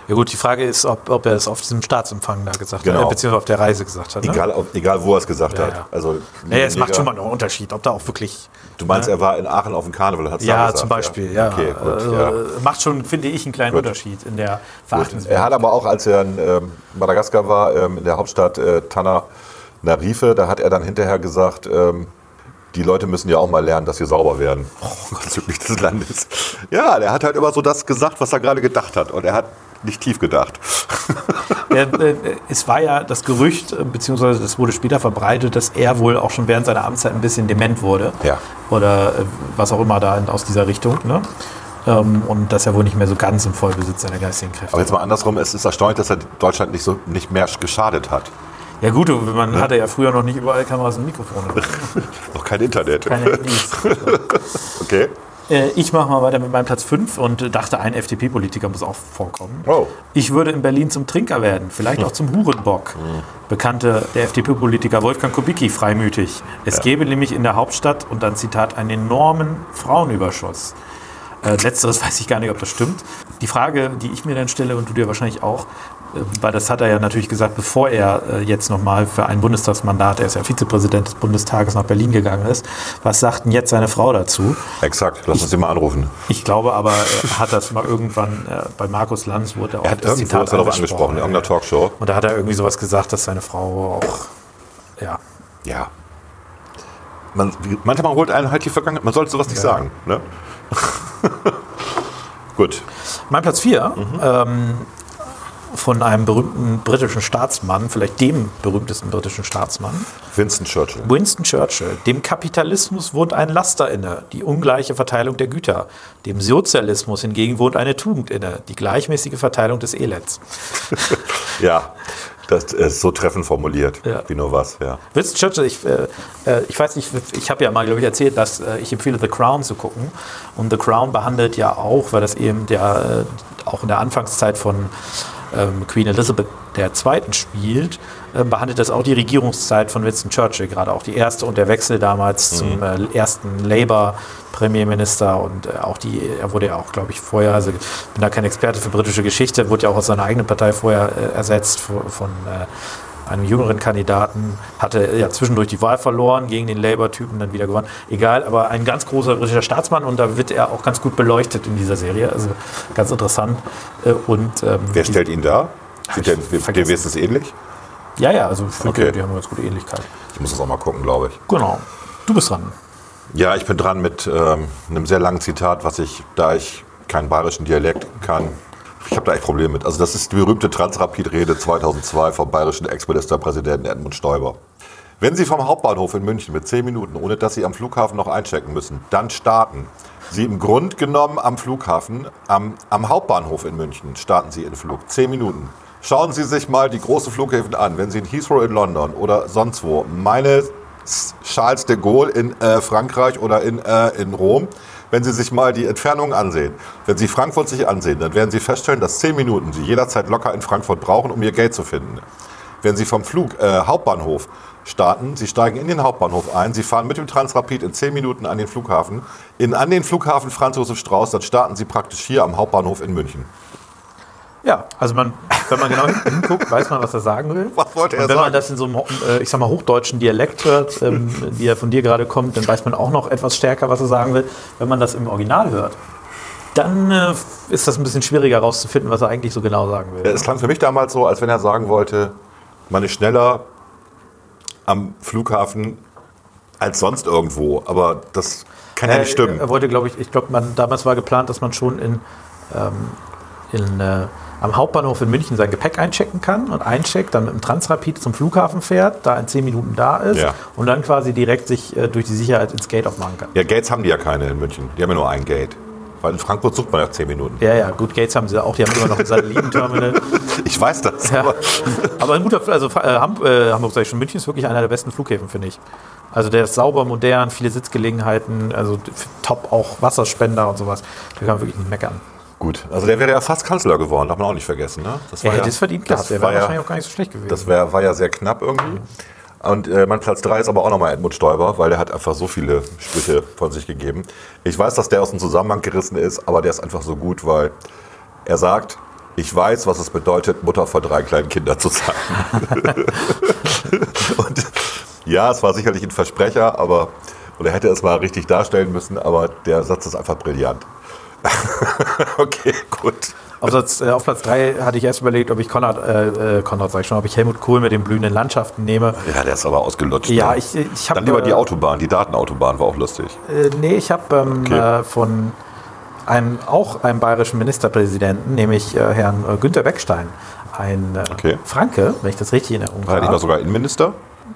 Ja gut, die Frage ist, ob, ob er es auf diesem Staatsempfang da gesagt Genau. hat, äh, beziehungsweise auf der Reise gesagt hat. Ne? Egal, ob- egal wo er es gesagt Ja, hat. ja. Also, Naja, es macht schon mal noch einen Unterschied, ob da auch wirklich. Du meinst, er war in Aachen auf dem Karneval hat Ja, gesagt? zum Beispiel, ja. Okay, gut. also. Macht schon, finde ich, einen kleinen Gut. Unterschied in der Gut. Verachtenswert. Er hat aber auch, als er in ähm, Madagaskar war, ähm, in der Hauptstadt äh, Tananarife, da hat er dann hinterher gesagt, ähm, die Leute müssen ja auch mal lernen, dass sie sauber werden bezüglich des Landes. Ja, der hat halt immer so das gesagt, was er gerade gedacht hat. Und er hat nicht tief gedacht. Ja, äh, es war ja das Gerücht, äh, beziehungsweise das wurde später verbreitet, dass er wohl auch schon während seiner Amtszeit ein bisschen dement wurde. Ja. Oder äh, was auch immer da aus dieser Richtung. Ne? Ähm, und dass er wohl nicht mehr so ganz im Vollbesitz seiner geistigen Kräfte Aber jetzt mal andersrum, es ist erstaunlich, dass er Deutschland nicht, so, nicht mehr geschadet hat. Ja gut, man hatte ja früher noch nicht überall Kameras und Mikrofone. Noch kein Internet. Keine. Okay. Äh, ich mache mal weiter mit meinem Platz 5 und dachte, ein FDP-Politiker muss auch vorkommen. Oh. Ich würde in Berlin zum Trinker werden, vielleicht auch zum Hurenbock. Bekannte der FDP-Politiker Wolfgang Kubicki freimütig. Es gäbe nämlich in der Hauptstadt, und dann Zitat, einen enormen Frauenüberschuss. Äh, letzteres weiß ich gar nicht, ob das stimmt. Die Frage, die ich mir dann stelle und du dir wahrscheinlich auch, weil das hat er ja natürlich gesagt, bevor er äh, jetzt nochmal für ein Bundestagsmandat, er ist ja Vizepräsident des Bundestages, nach Berlin gegangen ist. Was sagt denn jetzt seine Frau dazu? Exakt, lass uns den mal anrufen. Ich glaube aber, er hat das mal irgendwann äh, bei Markus Lanz wurde auch Er hat ist er darauf angesprochen, in irgendeiner Talkshow. Und da hat er irgendwie sowas gesagt, dass seine Frau auch, ja, Ja. Man, manchmal holt einen halt die Vergangenheit. Man sollte sowas nicht sagen. Ne? Gut. Mein Platz 4 ähm, von einem berühmten britischen Staatsmann, vielleicht dem berühmtesten britischen Staatsmann, Winston Churchill. Winston Churchill. Dem Kapitalismus wohnt ein Laster inne, die ungleiche Verteilung der Güter. Dem Sozialismus hingegen wohnt eine Tugend inne, die gleichmäßige Verteilung des Elends. Ja, das ist so treffend formuliert. Ja. Wie nur was, ja. Winston Churchill, ich, äh, äh, ich weiß nicht, ich habe ja mal, glaube ich, erzählt, dass äh, ich empfehle, The Crown zu gucken. Und The Crown behandelt ja auch, weil das eben der, äh, auch in der Anfangszeit von ähm, Queen Elizabeth II. spielt, äh, behandelt das auch die Regierungszeit von Winston Churchill, gerade auch die erste und der Wechsel damals zum äh, ersten Labour-Premierminister und äh, auch die, er wurde ja auch, glaube ich, vorher, also ich bin da kein Experte für britische Geschichte, wurde ja auch aus seiner eigenen Partei vorher äh, ersetzt von, von äh, einem jüngeren Kandidaten, hatte ja zwischendurch die Wahl verloren, gegen den Labour-Typen dann wieder gewonnen. Egal, aber ein ganz großer britischer Staatsmann und da wird er auch ganz gut beleuchtet in dieser Serie. Also ganz interessant. Äh, Und, ähm, Wer stellt ihn da? Sieht der, dem wenigstens ähnlich? Ja, ja, also ich finde, Okay. die haben eine ganz gute Ähnlichkeit. Ich muss das auch mal gucken, glaube ich. Genau. Du bist dran. Ja, ich bin dran mit ähm, einem sehr langen Zitat, was ich, da ich keinen bayerischen Dialekt kann, ich habe da echt Probleme mit. Also das ist die berühmte Transrapid-Rede 2002 vom bayerischen Ex-Ministerpräsidenten Edmund Stoiber. Wenn Sie vom Hauptbahnhof in München mit 10 Minuten, ohne dass Sie am Flughafen noch einchecken müssen, dann starten. Sie im Grund genommen am Flughafen, am, am Hauptbahnhof in München starten Sie Ihren Flug. 10 Minuten. Schauen Sie sich mal die großen Flughäfen an. Wenn Sie in Heathrow in London oder sonst wo, meine Charles de Gaulle in äh, Frankreich oder in, äh, in Rom, wenn Sie sich mal die Entfernungen ansehen, wenn Sie Frankfurt sich ansehen, dann werden Sie feststellen, dass 10 Minuten Sie jederzeit locker in Frankfurt brauchen, um Ihr Geld zu finden. Wenn Sie vom Flug äh, Hauptbahnhof starten, Sie steigen in den Hauptbahnhof ein, Sie fahren mit dem Transrapid in 10 Minuten an den Flughafen, in, an den Flughafen Franz Josef Strauß, dann starten Sie praktisch hier am Hauptbahnhof in München. Ja, also man, wenn man genau hinguckt, weiß man, was er sagen will. Was wollte er Und wenn man sagen? das in so einem, äh, ich sag mal, hochdeutschen Dialekt hört, ähm, wie er von dir gerade kommt, dann weiß man auch noch etwas stärker, was er sagen will. Wenn man das im Original hört, dann äh, ist das ein bisschen schwieriger herauszufinden, was er eigentlich so genau sagen will. Es klang für mich damals so, als wenn er sagen wollte, man ist schneller am Flughafen als sonst irgendwo. Aber das kann ja nicht stimmen. Er wollte, glaube ich, ich glaube, man damals war geplant, dass man schon in, ähm, in, äh, am Hauptbahnhof in München sein Gepäck einchecken kann und eincheckt, dann mit dem Transrapid zum Flughafen fährt, da in zehn Minuten da ist Ja. und dann quasi direkt sich äh, durch die Sicherheit ins Gate aufmachen kann. Ja, Gates haben die ja keine in München. Die haben ja nur ein Gate. Weil in Frankfurt sucht man ja 10 Minuten. Ja, ja, gut, Gates haben sie auch, die haben immer noch ein Satellitenterminal. Ich weiß das. Ja. Aber Aber ein guter, also äh, Ham, äh, Hamburg, sag ich schon, München ist wirklich einer der besten Flughäfen, finde ich. Also der ist sauber, modern, viele Sitzgelegenheiten, also top auch Wasserspender und sowas. Da kann man wirklich nicht meckern. Gut, also der wäre ja fast Kanzler geworden, darf man auch nicht vergessen. Ne? Das Er war hätte ja- es verdient gehabt, der war wäre ja- wahrscheinlich auch gar nicht so schlecht gewesen. Das wär, war ja sehr knapp irgendwie. Und äh, mein Platz 3 ist aber auch nochmal Edmund Stoiber, weil der hat einfach so viele Sprüche von sich gegeben. Ich weiß, dass der aus dem Zusammenhang gerissen ist, aber der ist einfach so gut, weil er sagt, ich weiß, was es bedeutet, Mutter von drei kleinen Kindern zu sein. Und ja, es war sicherlich ein Versprecher, aber und er hätte es mal richtig darstellen müssen, aber der Satz ist einfach brillant. okay, gut. Auf Platz, äh, auf Platz 3 hatte ich erst überlegt, ob ich Konrad, äh, äh, Konrad sag ich schon, ob ich Helmut Kohl mit den blühenden Landschaften nehme. Ja, der ist aber ausgelutscht. Ja, ne? ich, ich habe. Dann lieber die Autobahn, die Datenautobahn war auch lustig. Äh, nee, ich habe ähm, Okay. äh, von einem, auch einem bayerischen Ministerpräsidenten, nämlich äh, Herrn äh, Günter Beckstein, ein äh, Okay. Franke, wenn ich das richtig in Erinnerung War er nicht mal habe. sogar Innenminister?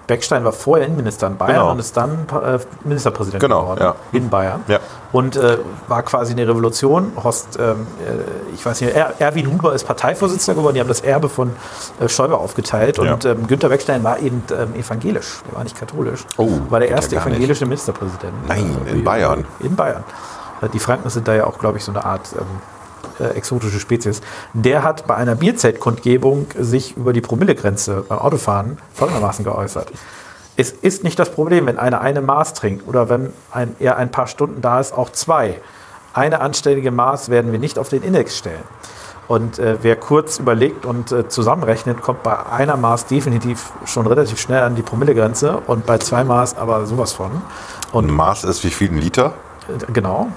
Beckstein war vorher Innenminister in Bayern Genau. und ist dann äh, Ministerpräsident Genau, geworden ja. in Bayern. Ja. Und äh, war quasi eine Revolution. Horst, ähm, äh, ich weiß nicht, er, Erwin Huber ist Parteivorsitzender geworden. Die haben das Erbe von äh, Stoiber aufgeteilt. Ja. Und ähm, Günter Beckstein war eben ähm, evangelisch. Der war nicht katholisch. Oh, war der erste gar nicht. evangelische Ministerpräsident. Nein, in Bayern. In Bayern. Die Franken sind da ja auch, glaube ich, so eine Art ähm, äh, exotische Spezies. Der hat bei einer Bierzeltkundgebung sich über die Promillegrenze beim Autofahren folgendermaßen geäußert. Es ist nicht das Problem, wenn einer eine Maß trinkt oder wenn ein, er ein paar Stunden da ist, auch zwei. Eine anständige Maß werden wir nicht auf den Index stellen. Und äh, wer kurz überlegt und äh, zusammenrechnet, kommt bei einer Maß definitiv schon relativ schnell an die Promillegrenze und bei zwei Maß aber sowas von. Und Maß ist wie viel ein Liter? äh, genau,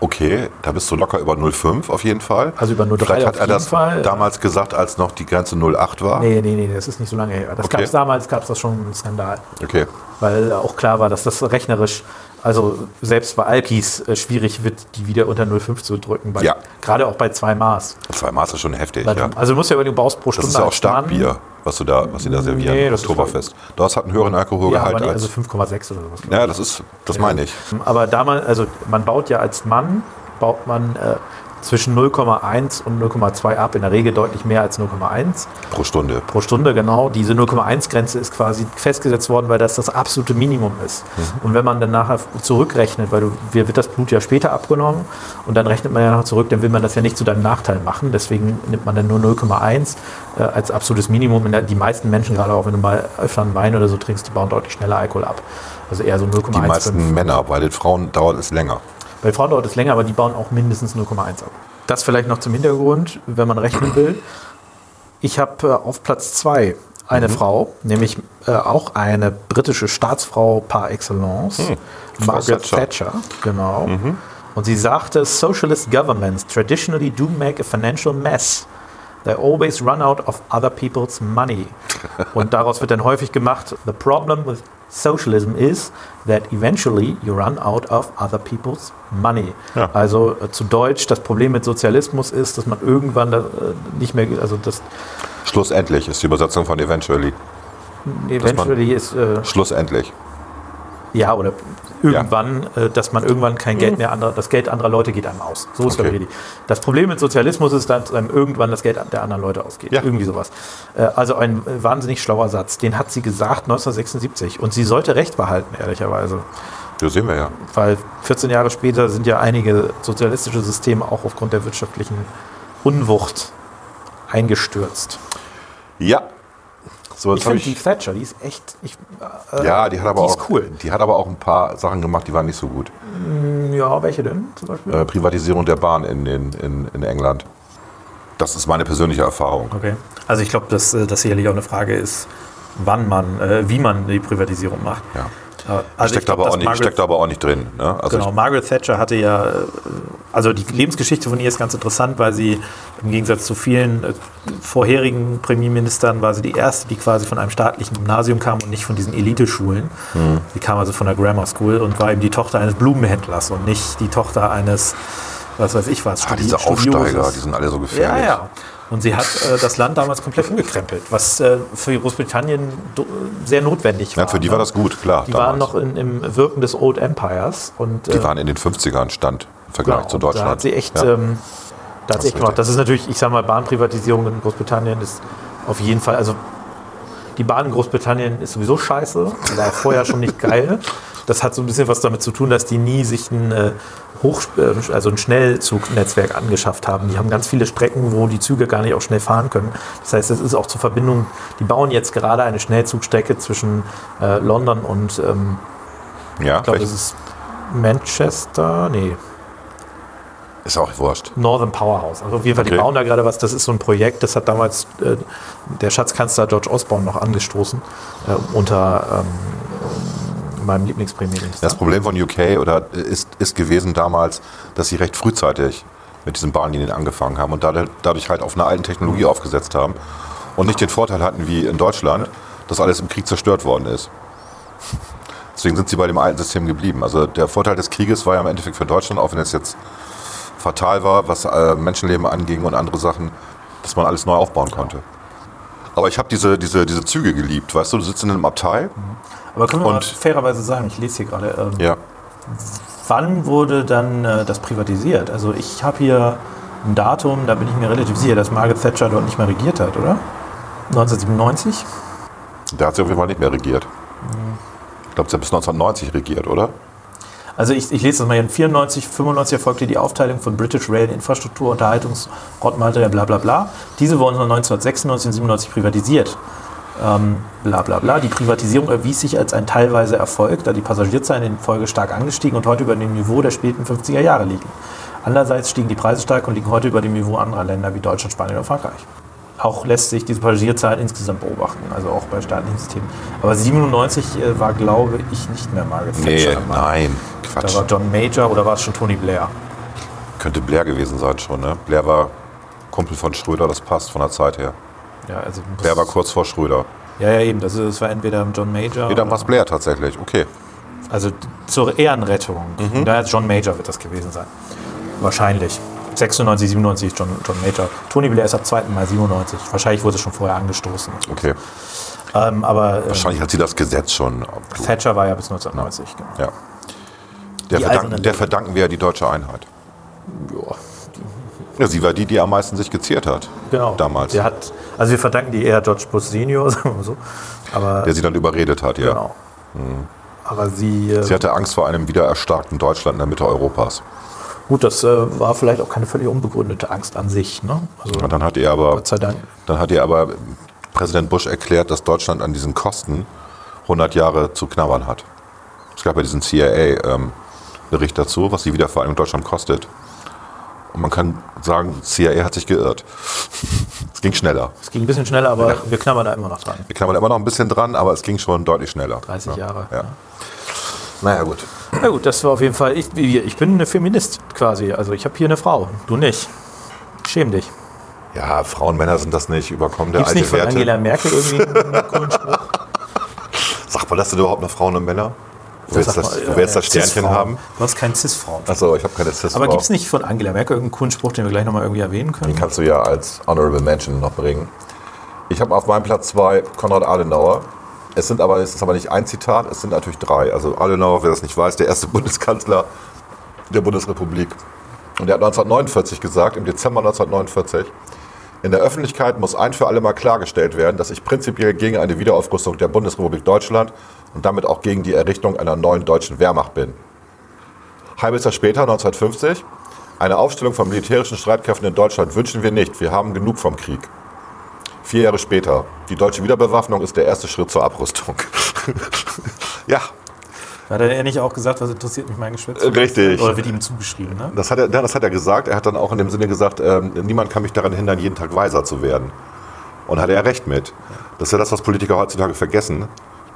Okay, da bist du locker über 0,5 auf jeden Fall. Also über 0,3 Vielleicht hat er das Fall. damals gesagt, als noch die Grenze 0,8 war. nee, nee, nee, das ist nicht so lange her. Das Okay. gab's damals, gab es das schon einen Skandal. Okay. Weil auch klar war, dass das rechnerisch, also selbst bei Alkis äh, schwierig wird, die wieder unter 0,5 zu drücken. Bei, Ja. Gerade auch bei zwei Maß. Zwei Maß ist schon heftig, Weil ja. also du musst ja überlegen, du brauchst pro Das Stunde ist ja auch Starkbier, was du da, was sie da servieren, Nee, das das Oktoberfest. Das hat einen höheren Ja, Alkoholgehalt nee, als. also 5,6 oder sowas. ja, das ist, das meine ich. Aber damals, also man baut ja als Mann, baut man äh, zwischen 0,1 und 0,2 ab, in der Regel deutlich mehr als 0,1 Pro Stunde. pro Stunde, genau. Diese 0,1-Grenze ist quasi festgesetzt worden, weil das das absolute Minimum ist. Und wenn man dann nachher zurückrechnet, weil du, wird das Blut ja später abgenommen und dann rechnet man ja noch zurück, dann will man das ja nicht zu deinem Nachteil machen. Deswegen nimmt man dann nur 0,1 äh, als absolutes Minimum. Die meisten Menschen, gerade auch wenn du mal öfter einen Wein oder so trinkst, die bauen deutlich schneller Alkohol ab. Also eher so 0,1. Die meisten Männer, bei den Frauen dauert es länger. Bei Frauen dauert es länger, aber die bauen auch mindestens 0,1 ab. Das vielleicht noch zum Hintergrund, wenn man rechnen will. Ich habe äh, auf Platz 2 eine Frau, nämlich äh, auch eine britische Staatsfrau par excellence, Frau Margaret Thatcher. Thatcher. Genau. Und sie sagte, Socialist governments traditionally do make a financial mess. They always run out of other people's money. Und daraus wird dann häufig gemacht, the problem with socialism is that eventually you run out of other people's money. Ja. Also äh, zu Deutsch, das Problem mit Sozialismus ist, dass man irgendwann da, äh, nicht mehr, also das Schlussendlich ist die Übersetzung von eventually. eventually ist, äh, Schlussendlich. Ja, oder irgendwann, äh, dass man irgendwann kein Geld mehr anderer, das Geld anderer Leute geht einem aus. So ist Okay. die. Das Problem mit Sozialismus ist, dass einem irgendwann das Geld der anderen Leute ausgeht. Ja. Irgendwie sowas. Äh, also ein wahnsinnig schlauer Satz. Den hat sie gesagt 1976. Und sie sollte recht behalten, ehrlicherweise. Das sehen wir ja. Weil 14 Jahre später sind ja einige sozialistische Systeme auch aufgrund der wirtschaftlichen Unwucht eingestürzt. Ja. So, Ich finde die. Thatcher, die ist echt. Ich, äh, Ja, die hat aber die auch. ist cool. Die hat aber auch ein paar Sachen gemacht, die waren nicht so gut. Ja, welche denn zum Beispiel? Äh, Privatisierung der Bahn in, in, in, in England. Das ist meine persönliche Erfahrung. Okay. Also ich glaube, dass äh, das sicherlich auch eine Frage ist, wann man, äh, wie man die Privatisierung macht. Ja. Also steckt, glaub, aber nicht, Margaret- steckt aber auch nicht drin. Ne? Also Genau, Margaret Thatcher hatte ja, äh, also die Lebensgeschichte von ihr ist ganz interessant, weil sie im Gegensatz zu vielen äh, vorherigen Premierministern war sie die erste, die quasi von einem staatlichen Gymnasium kam und nicht von diesen Eliteschulen. Hm. Sie kam also von der Grammar School und war eben die Tochter eines Blumenhändlers und nicht die Tochter eines, was weiß ich was, ah, diese Aufsteiger, die sind alle so Ja, gefährlich. ja. Und sie hat äh, das Land damals komplett umgekrempelt, was äh, für Großbritannien sehr notwendig war. Ja, für die ne? war das gut, klar. Die waren damals. noch in, im Wirken des Old Empires und die äh, waren in den 50ern Stand im Vergleich genau, zu Deutschland. Da hat sie echt, Ja. ähm, da hat Das sie ist echt gemacht. Das ist natürlich, ich sag mal, Bahnprivatisierung in Großbritannien ist auf jeden Fall, also die Bahn in Großbritannien ist sowieso scheiße, war vorher schon nicht geil. Das hat so ein bisschen was damit zu tun, dass die nie sich ein äh, Hoch, äh, also ein Schnellzugnetzwerk angeschafft haben. Die haben ganz viele Strecken, wo die Züge gar nicht auch schnell fahren können. Das heißt, es ist auch zur Verbindung. Die bauen jetzt gerade eine Schnellzugstrecke zwischen äh, London und ähm, ja, ich glaube, es ist Manchester, nee, ist auch wurscht. Northern Powerhouse. Also auf jeden Fall, die Okay. bauen da gerade was. Das ist so ein Projekt, das hat damals äh, der Schatzkanzler George Osborne noch angestoßen äh, unter ähm, meinem Lieblingspremierminister. Das Problem von UK oder ist, ist gewesen damals, dass sie recht frühzeitig mit diesen Bahnlinien angefangen haben und dadurch, halt auf einer alten Technologie aufgesetzt haben und nicht den Vorteil hatten wie in Deutschland, dass alles im Krieg zerstört worden ist. Deswegen sind sie bei dem alten System geblieben. Also der Vorteil des Krieges war ja im Endeffekt für Deutschland, auch wenn es jetzt fatal war, was äh, Menschenleben anging und andere Sachen, dass man alles neu aufbauen konnte. Aber ich habe diese, diese, diese Züge geliebt, weißt du, du sitzt in einem Abteil. Aber können wir mal Und- fairerweise sagen, ich lese hier gerade, ähm, Ja. wann wurde dann äh, das privatisiert? Also ich habe hier ein Datum, da bin ich mir relativ sicher, dass Margaret Thatcher dort nicht mehr regiert hat, oder? 1997? Der hat sie auf jeden Fall nicht mehr regiert. Ich glaube, sie hat bis 1990 regiert, oder? Also ich, ich lese das mal hier. In 94, 95 erfolgte die Aufteilung von British Rail in Infrastruktur, Unterhaltungs, Rottmaterial, bla bla bla. Diese wurden 1996 und 97 privatisiert. Ähm, bla bla bla. Die Privatisierung erwies sich als ein teilweise Erfolg, da die Passagierzahlen in Folge stark angestiegen und heute über dem Niveau der späten 50er Jahre liegen. Andererseits stiegen die Preise stark und liegen heute über dem Niveau anderer Länder wie Deutschland, Spanien oder Frankreich. Auch lässt sich diese Passagierzahl insgesamt beobachten, also auch bei staatlichen Systemen. Aber 97 äh, war, glaube ich, nicht mehr Margaret Nee, Thatcher. nein, Da Quatsch. war John Major oder war es schon Tony Blair? Könnte Blair gewesen sein schon, ne? Blair war Kumpel von Schröder, das passt von der Zeit her. Ja, also Blair war kurz vor Schröder. ja, ja, eben. Das, ist- das war entweder John Major. Nee, dann oder- war es Blair tatsächlich. Okay. Also zur Ehrenrettung. Mhm. Da John Major wird das gewesen sein. Wahrscheinlich. 96, 97 John, John Major. Tony Blair ist ab 2. Mai 97. Wahrscheinlich wurde es schon vorher angestoßen. Okay. Ähm, aber äh, Wahrscheinlich hat sie das Gesetz schon. Thatcher war ja bis 1990. Genau. Ja. Der, eiserne der verdanken wir ja die deutsche Einheit. Ja, Ja, sie war die, die am meisten sich geziert hat. Genau. Damals. Der hat, also wir verdanken die eher George Bush Senior, sagen wir mal so. Aber Der sie dann überredet hat, ja. genau. Aber sie, äh, Sie hatte Angst vor einem wieder erstarkten Deutschland in der Mitte Europas. gut, das äh, war vielleicht auch keine völlig unbegründete Angst an sich. Ne? Also Und dann hat ihr aber, Gott sei Dank. dann hat ihr aber Präsident Bush erklärt, dass Deutschland an diesen Kosten 100 Jahre zu knabbern hat. Es gab ja diesen CIA-Bericht dazu, was die Wiedervereinigung Deutschland kostet. Und man kann sagen, CIA hat sich geirrt. es ging schneller. Es ging ein bisschen schneller, aber wir knabbern da immer noch dran. Wir klammern immer noch ein bisschen dran, aber es ging schon deutlich schneller. 30 Jahre. Ja. Naja, gut. Na gut, das war auf jeden Fall. Ich, ich bin eine Feminist quasi. Also ich habe hier eine Frau. Du nicht. Schäm dich. Ja, Frauen, Männer sind das nicht. Überkommen der Gibt es alte nicht von Werte. Angela Merkel irgendwie einen coolen Spruch? Sagt man das denn überhaupt noch Frauen und Männer? Du willst das, du willst das Sternchen Cis-Frauen. haben? Du hast keinen Cis-Frauen. Achso, ich habe keine cis Aber gibt es nicht von Angela Merkel irgendeinen coolen Spruch, den wir gleich nochmal irgendwie erwähnen können? Den kannst du ja als Honorable Mention noch bringen. Ich habe auf meinem Platz zwei Konrad Adenauer. Es sind aber, es ist aber nicht ein Zitat, es sind natürlich drei. Also Adenauer, wer das nicht weiß, der erste Bundeskanzler der Bundesrepublik. Und der hat 1949 gesagt, im Dezember 1949, in der Öffentlichkeit muss ein für alle Mal klargestellt werden, dass ich prinzipiell gegen eine Wiederaufrüstung der Bundesrepublik Deutschland und damit auch gegen die Errichtung einer neuen deutschen Wehrmacht bin. Halbes Jahr später, 1950, eine Aufstellung von militärischen Streitkräften in Deutschland wünschen wir nicht. Wir haben genug vom Krieg. Vier Jahre später, die deutsche Wiederbewaffnung ist der erste Schritt zur Abrüstung. ja, Hat er nicht auch gesagt, was interessiert mich mein Geschwätz? Richtig. Oder wird ihm zugeschrieben, ne? das hat, er, das hat er gesagt. Er hat dann auch in dem Sinne gesagt, ähm, niemand kann mich daran hindern, jeden Tag weiser zu werden. Und hat er recht mit. Das ist ja das, was Politiker heutzutage vergessen.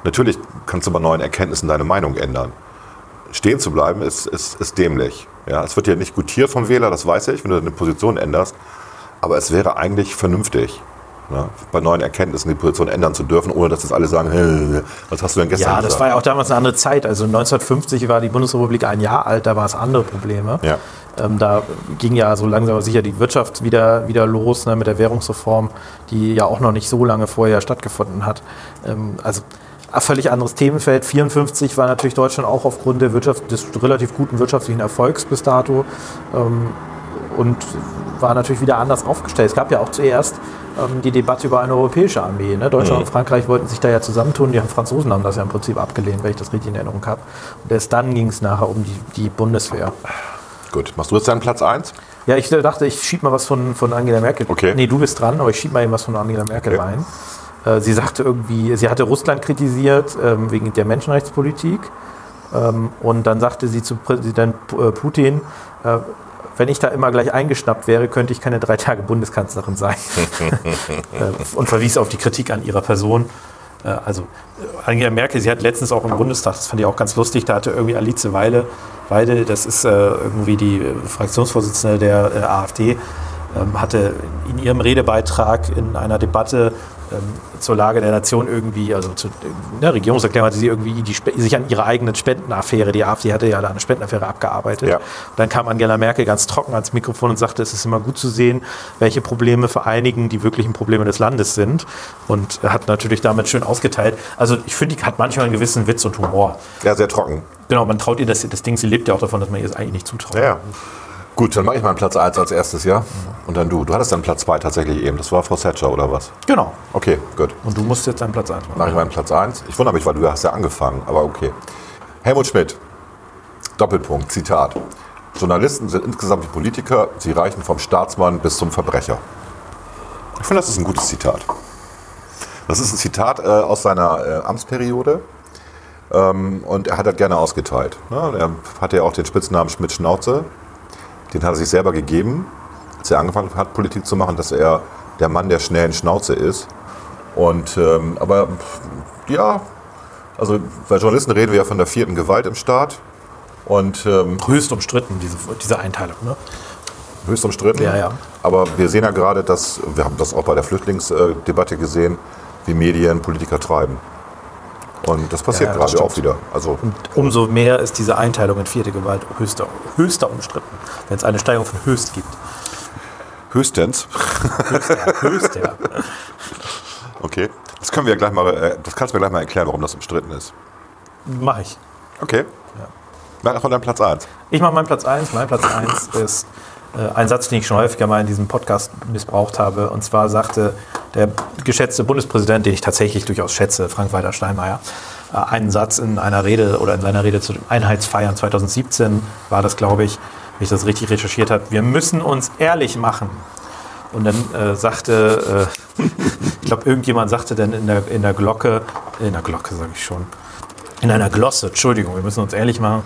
Natürlich kannst du bei neuen Erkenntnissen deine Meinung ändern. Stehen zu bleiben ist, ist, ist dämlich. Ja, es wird ja nicht gutiert vom Wähler, das weiß ich, wenn du deine Position änderst. Aber es wäre eigentlich vernünftig, ne, bei neuen Erkenntnissen die Position ändern zu dürfen, ohne dass jetzt alle sagen, "Hä, was hast du denn gestern Ja, das gesagt? war ja auch damals eine andere Zeit. Also 1950 war die Bundesrepublik ein Jahr alt, da war es andere Probleme. Ja. Ähm, da ging ja so langsam aber sicher die Wirtschaft wieder, wieder los ne, mit der Währungsreform, die ja auch noch nicht so lange vorher stattgefunden hat. Ähm, also ein völlig anderes Themenfeld. 54 war natürlich Deutschland auch aufgrund der Wirtschaft, des relativ guten wirtschaftlichen Erfolgs bis dato ähm, und war natürlich wieder anders aufgestellt. Es gab ja auch zuerst ähm, die Debatte über eine europäische Armee. Ne? Deutschland und Frankreich wollten sich da ja zusammentun. Die Franzosen haben das ja im Prinzip abgelehnt, wenn ich das richtig in Erinnerung habe. Und erst dann ging es nachher um die, die Bundeswehr. Gut, machst du jetzt deinen Platz 1? Ja, ich dachte, ich schieb mal was von, von Angela Merkel. Okay. Nee, du bist dran, aber ich schieb mal eben was von Angela Merkel Okay. rein. Äh, Sie sagte irgendwie, sie hatte Russland kritisiert ähm, wegen der Menschenrechtspolitik. Ähm, und dann sagte sie zu Präsident äh, Putin, äh, wenn ich da immer gleich eingeschnappt wäre, könnte ich keine drei Tage Bundeskanzlerin sein. Äh, und verwies auf die Kritik an ihrer Person. Äh, Also äh, Angela Merkel, sie hat letztens auch im Bundestag, das fand ich auch ganz lustig, da hatte irgendwie Alice Weile, Weide, das ist irgendwie die Fraktionsvorsitzende der AfD, ähm, hatte in ihrem Redebeitrag in einer Debatte zur Lage der Nation irgendwie, also zur ne, Regierungserklärung hatte sie irgendwie die, sich an ihre eigene Spendenaffäre, die AfD hatte ja da eine Spendenaffäre abgearbeitet. Ja. Dann kam Angela Merkel ganz trocken ans Mikrofon und sagte, es ist immer gut zu sehen, welche Probleme vereinigen die wirklichen Probleme des Landes sind. Und hat natürlich damit schön ausgeteilt. Also ich finde, die hat manchmal einen gewissen Witz und Humor. Ja, sehr trocken. Genau, man traut ihr das, das Ding, sie lebt ja auch davon, dass man ihr das eigentlich nicht zutraut. Ja, ja. Gut, dann mache ich meinen Platz 1 als erstes, ja? Und dann du. Du hattest dann Platz 2 tatsächlich eben. Das war Frau Thatcher, oder was? Genau. Okay, gut. Und du musst jetzt deinen Platz einmachen. Mache ich meinen Platz 1. Ich wundere mich, weil du hast ja angefangen, aber okay. Helmut Schmidt. Doppelpunkt, Zitat. Journalisten sind insgesamt wie Politiker, sie reichen vom Staatsmann bis zum Verbrecher. Ich finde, das ist ein gutes Zitat. Das ist ein Zitat äh, aus seiner äh, Amtsperiode ähm, und er hat das gerne ausgeteilt. Ne? Er hatte ja auch den Spitznamen Schmidt-Schnauze. Den hat er sich selber gegeben, als er angefangen hat, Politik zu machen, dass er der Mann der schnellen Schnauze ist. Und, ähm, aber ja, also bei Journalisten reden wir ja von der vierten Gewalt im Staat. Und ähm, Höchst umstritten, diese, diese Einteilung. Ne? höchst umstritten. Ja, ja. Aber wir sehen ja gerade, dass, wir haben das auch bei der Flüchtlingsdebatte gesehen, wie Medien Politiker treiben. Und das passiert Ja, gerade auch wieder. Also Und umso mehr ist diese Einteilung in vierte Gewalt höchster, höchster umstritten, wenn es eine Steigerung von höchst gibt. höchstens, Höchster, höchster. okay, das können wir gleich mal, äh, das kannst du mir gleich mal erklären, warum das umstritten ist. Mach ich. Okay. Ja. von deinem Platz 1. Ich mache meinen Platz 1. Mein Platz 1 ist ein Satz, den ich schon häufiger mal in diesem Podcast missbraucht habe. Und zwar sagte der geschätzte Bundespräsident, den ich tatsächlich durchaus schätze, Frank-Walter Steinmeier, äh, einen Satz in einer Rede oder in seiner Rede zu den Einheitsfeiern 2017 war das, glaube ich, wenn ich das richtig recherchiert habe, wir müssen uns ehrlich machen. Und dann äh, sagte, äh, ich glaube, irgendjemand sagte dann in der, in der Glocke, in der Glocke sage ich schon, in einer Glosse, Entschuldigung, wir müssen uns ehrlich machen,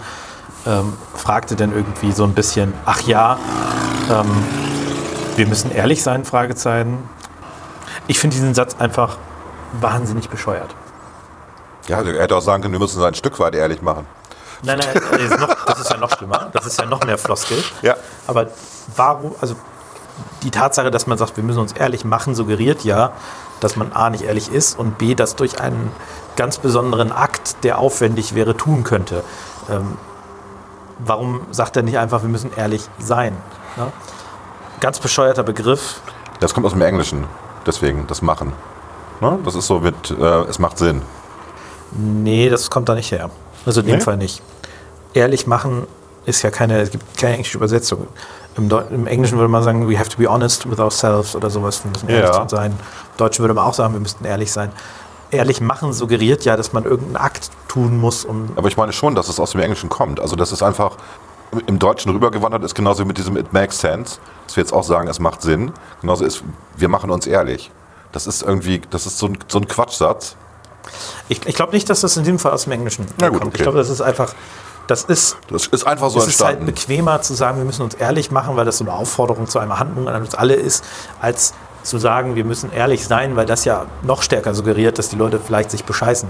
ähm, fragte dann irgendwie so ein bisschen, ach ja, ähm, wir müssen ehrlich sein, Fragezeichen. Ich finde diesen Satz einfach wahnsinnig bescheuert. Ja, er hätte auch sagen können, wir müssen uns ein Stück weit ehrlich machen. Nein, nein, das ist, noch, das ist ja noch schlimmer. Das ist ja noch mehr Floskel. Ja. Aber warum, also die Tatsache, dass man sagt, wir müssen uns ehrlich machen, suggeriert ja, dass man A nicht ehrlich ist und B, das durch einen ganz besonderen Akt, der aufwendig wäre, tun könnte. Ähm, warum sagt er nicht einfach, wir müssen ehrlich sein? Ne? Ganz bescheuerter Begriff. Das kommt aus dem Englischen, deswegen, das Machen. Ne? Das ist so mit, äh, es macht Sinn. Nee, das kommt da nicht her. Also in dem Nee? Fall nicht. Ehrlich machen ist ja keine, es gibt keine englische Übersetzung. Im, Im Englischen würde man sagen, we have to be honest with ourselves oder sowas. Wir müssen ehrlich Ja. sein. Im Deutschen würde man auch sagen, wir müssten ehrlich sein. Ehrlich machen suggeriert ja, dass man irgendeinen Akt tun muss, um. Aber ich meine schon, dass es aus dem Englischen kommt. Also, dass es einfach im Deutschen rübergewandert ist, genauso wie mit diesem It makes sense, dass wir jetzt auch sagen, es macht Sinn. Genauso ist, wir machen uns ehrlich. Das ist irgendwie, das ist so ein, so ein Quatschsatz. Ich, ich glaube nicht, dass das in dem Fall aus dem Englischen Na gut, kommt. okay. Ich glaube, das ist einfach. Das ist Das ist einfach so es ist halt entstanden. bequemer zu sagen, wir müssen uns ehrlich machen, weil das so eine Aufforderung zu einer Handlung an uns alle ist, als zu sagen, wir müssen ehrlich sein, weil das ja noch stärker suggeriert, dass die Leute vielleicht sich bescheißen.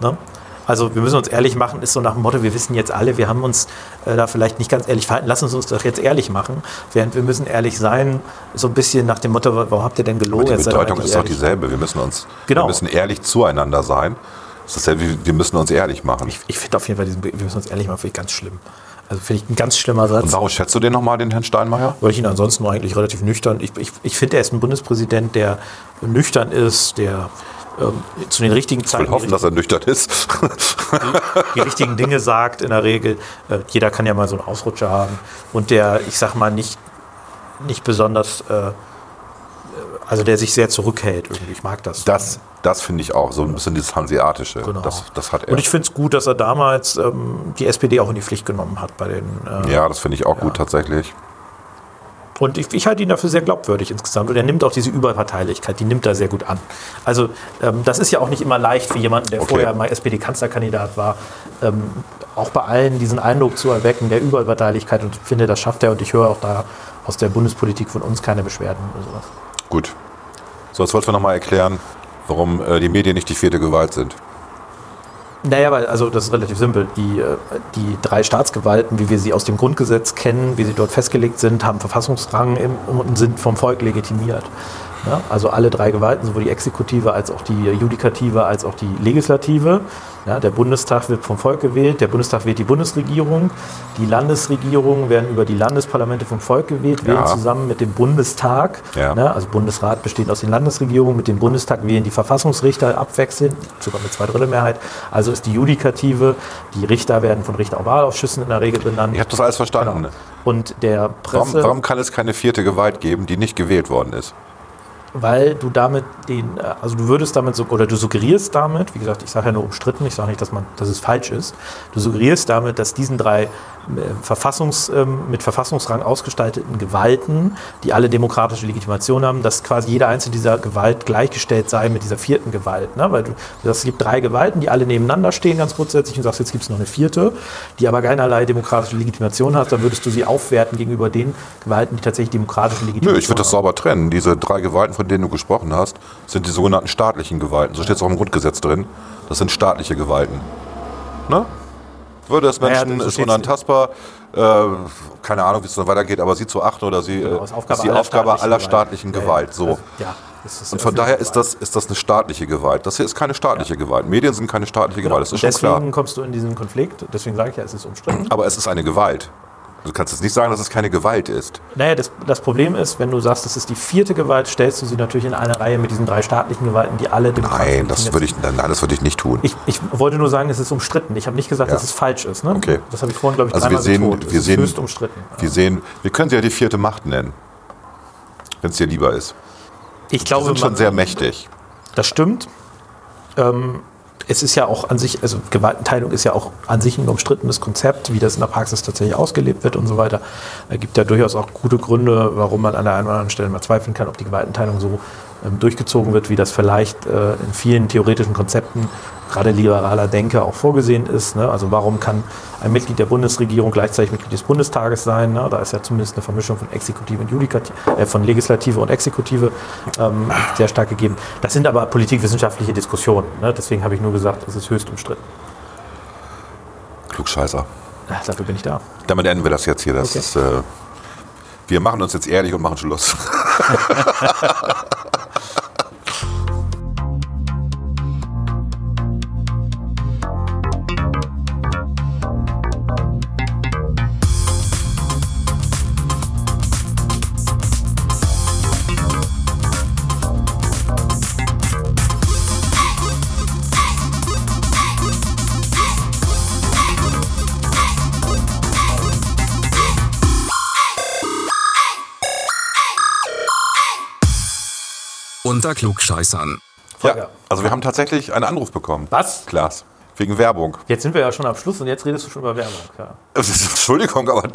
Ne? Also wir müssen uns ehrlich machen, ist so nach dem Motto, wir wissen jetzt alle, wir haben uns äh, da vielleicht nicht ganz ehrlich verhalten, lassen Sie uns doch jetzt ehrlich machen. Während wir müssen ehrlich sein, so ein bisschen nach dem Motto, warum habt ihr denn gelogen? Aber die Bedeutung ist doch dieselbe. Wir müssen uns, Genau. wir müssen ehrlich zueinander sein. Das ist dasselbe wie, wir müssen uns ehrlich machen. Ich, ich finde auf jeden Fall diesen, wir müssen uns ehrlich machen, finde ich ganz schlimm. Also finde ich ein ganz schlimmer Satz. Und warum schätzt du den nochmal, den Herrn Steinmeier? weil ich ihn ansonsten eigentlich relativ nüchtern. Ich, ich, ich finde, er ist ein Bundespräsident, der nüchtern ist, der ähm, zu den richtigen Ich Zeiten will hoffen, die, dass er nüchtern ist. die richtigen Dinge sagt in der Regel. Äh, jeder kann ja mal so einen Ausrutscher haben. Und der, ich sag mal, nicht, nicht besonders, äh, also der sich sehr zurückhält irgendwie. Ich mag das. Das, das finde ich auch. So ein bisschen dieses Hanseatische. Genau. Das, das hat er. Und ich finde es gut, dass er damals ähm, die SPD auch in die Pflicht genommen hat bei den. Äh, ja, das finde ich auch gut tatsächlich. Und ich, ich halte ihn dafür sehr glaubwürdig insgesamt. Und er nimmt auch diese Überparteilichkeit, die nimmt er sehr gut an. Also ähm, das ist ja auch nicht immer leicht für jemanden, der Okay. vorher mal SPD-Kanzlerkandidat war, ähm, auch bei allen diesen Eindruck zu erwecken der Überparteilichkeit. Und ich finde, das schafft er. Und ich höre auch da aus der Bundespolitik von uns keine Beschwerden oder sowas. Gut. So, jetzt wollten wir nochmal erklären, warum äh, die Medien nicht die vierte Gewalt sind. Naja, weil, also das ist relativ simpel. Die, äh, die drei Staatsgewalten, wie wir sie aus dem Grundgesetz kennen, wie sie dort festgelegt sind, haben Verfassungsrang und sind vom Volk legitimiert. Ja, also alle drei Gewalten, sowohl die Exekutive als auch die Judikative als auch die Legislative. Ja, der Bundestag wird vom Volk gewählt, der Bundestag wählt die Bundesregierung, die Landesregierungen werden über die Landesparlamente vom Volk gewählt, wählen Ja. zusammen mit dem Bundestag. Ne, also Bundesrat besteht aus den Landesregierungen, mit dem Bundestag wählen die Verfassungsrichter abwechselnd, sogar mit Zweidrittelmehrheit. Also ist die Judikative, die Richter werden von Richter- und Wahlausschüssen in der Regel benannt. Ich habe das alles verstanden. Genau. Und der Warum, Presse, warum kann es keine vierte Gewalt geben, die nicht gewählt worden ist? Weil du damit den, äh, also du würdest damit so, oder du suggerierst damit, wie gesagt, ich sage ja nur umstritten, ich sage nicht, dass man, dass es falsch ist, du suggerierst damit, dass diesen drei Verfassungs, ähm, mit Verfassungsrang ausgestalteten Gewalten, die alle demokratische Legitimation haben, dass quasi jede einzelne dieser Gewalt gleichgestellt sei mit dieser vierten Gewalt. Ne? Weil du, es gibt drei Gewalten, die alle nebeneinander stehen, ganz grundsätzlich, und sagst, jetzt gibt es noch eine vierte, die aber keinerlei demokratische Legitimation hat, dann würdest du sie aufwerten gegenüber den Gewalten, die tatsächlich demokratische Legitimation Nö, ich würde das haben. sauber trennen. Diese drei Gewalten, von denen du gesprochen hast, sind die sogenannten staatlichen Gewalten. So steht es auch im Grundgesetz drin. Das sind staatliche Gewalten. Ne? Würde des Naja, Menschen so ist unantastbar. Äh, keine Ahnung, wie es dann weitergeht, aber sie zu achten oder sie Genau, äh, ist Aufgabe die aller Aufgabe staatlichen aller Gewalt. staatlichen Ja, ja. Gewalt. So. Also, ja, Und von daher ist das, ist das eine staatliche Gewalt. Das hier ist keine staatliche Gewalt. Medien sind keine staatliche Gewalt, das ist schon Deswegen klar. kommst du in diesen Konflikt, deswegen sage ich ja, es ist umstritten. Aber es ist eine Gewalt. Du kannst jetzt nicht sagen, dass es keine Gewalt ist. Naja, das, das Problem ist, wenn du sagst, das ist die vierte Gewalt, stellst du sie natürlich in eine Reihe mit diesen drei staatlichen Gewalten, die alle Nein, das würde ich, nein, das würde ich nicht tun. Ich, ich wollte nur sagen, es ist umstritten. Ich habe nicht gesagt, Ja. dass es falsch ist. Ne? Okay. Das habe ich vorhin, glaube ich, Also wir sehen, betont. Wir ist sehen, höchst umstritten. wir sehen, wir können sie ja die vierte Macht nennen, wenn es dir lieber ist. Ich glaube, sind schon sehr mächtig. das stimmt. Ähm, es ist ja auch an sich, also Gewaltenteilung ist ja auch an sich ein umstrittenes Konzept, wie das in der Praxis tatsächlich ausgelebt wird und so weiter. Es gibt ja durchaus auch gute Gründe, warum man an der einen oder anderen Stelle mal zweifeln kann, ob die Gewaltenteilung so ähm, durchgezogen wird, wie das vielleicht äh, in vielen theoretischen Konzepten, gerade liberaler Denke, auch vorgesehen ist. Ne? Also warum kann ein Mitglied der Bundesregierung gleichzeitig Mitglied des Bundestages sein? Ne? Da ist ja zumindest eine Vermischung von Exekutive und Judikative, äh, von Legislative und Exekutive ähm, sehr stark gegeben. Das sind aber politikwissenschaftliche Diskussionen. Ne? Deswegen habe ich nur gesagt, es ist höchst umstritten. Klugscheißer. Ja, dafür bin ich da. Damit enden wir das jetzt hier. Das Okay. ist, äh, wir machen uns jetzt ehrlich und machen Schluss. Unter Klugscheißern. Volker. also wir haben tatsächlich einen Anruf bekommen. Was? Klaas. Wegen Werbung. Jetzt sind wir ja schon am Schluss und jetzt redest du schon über Werbung. Ja. Entschuldigung, aber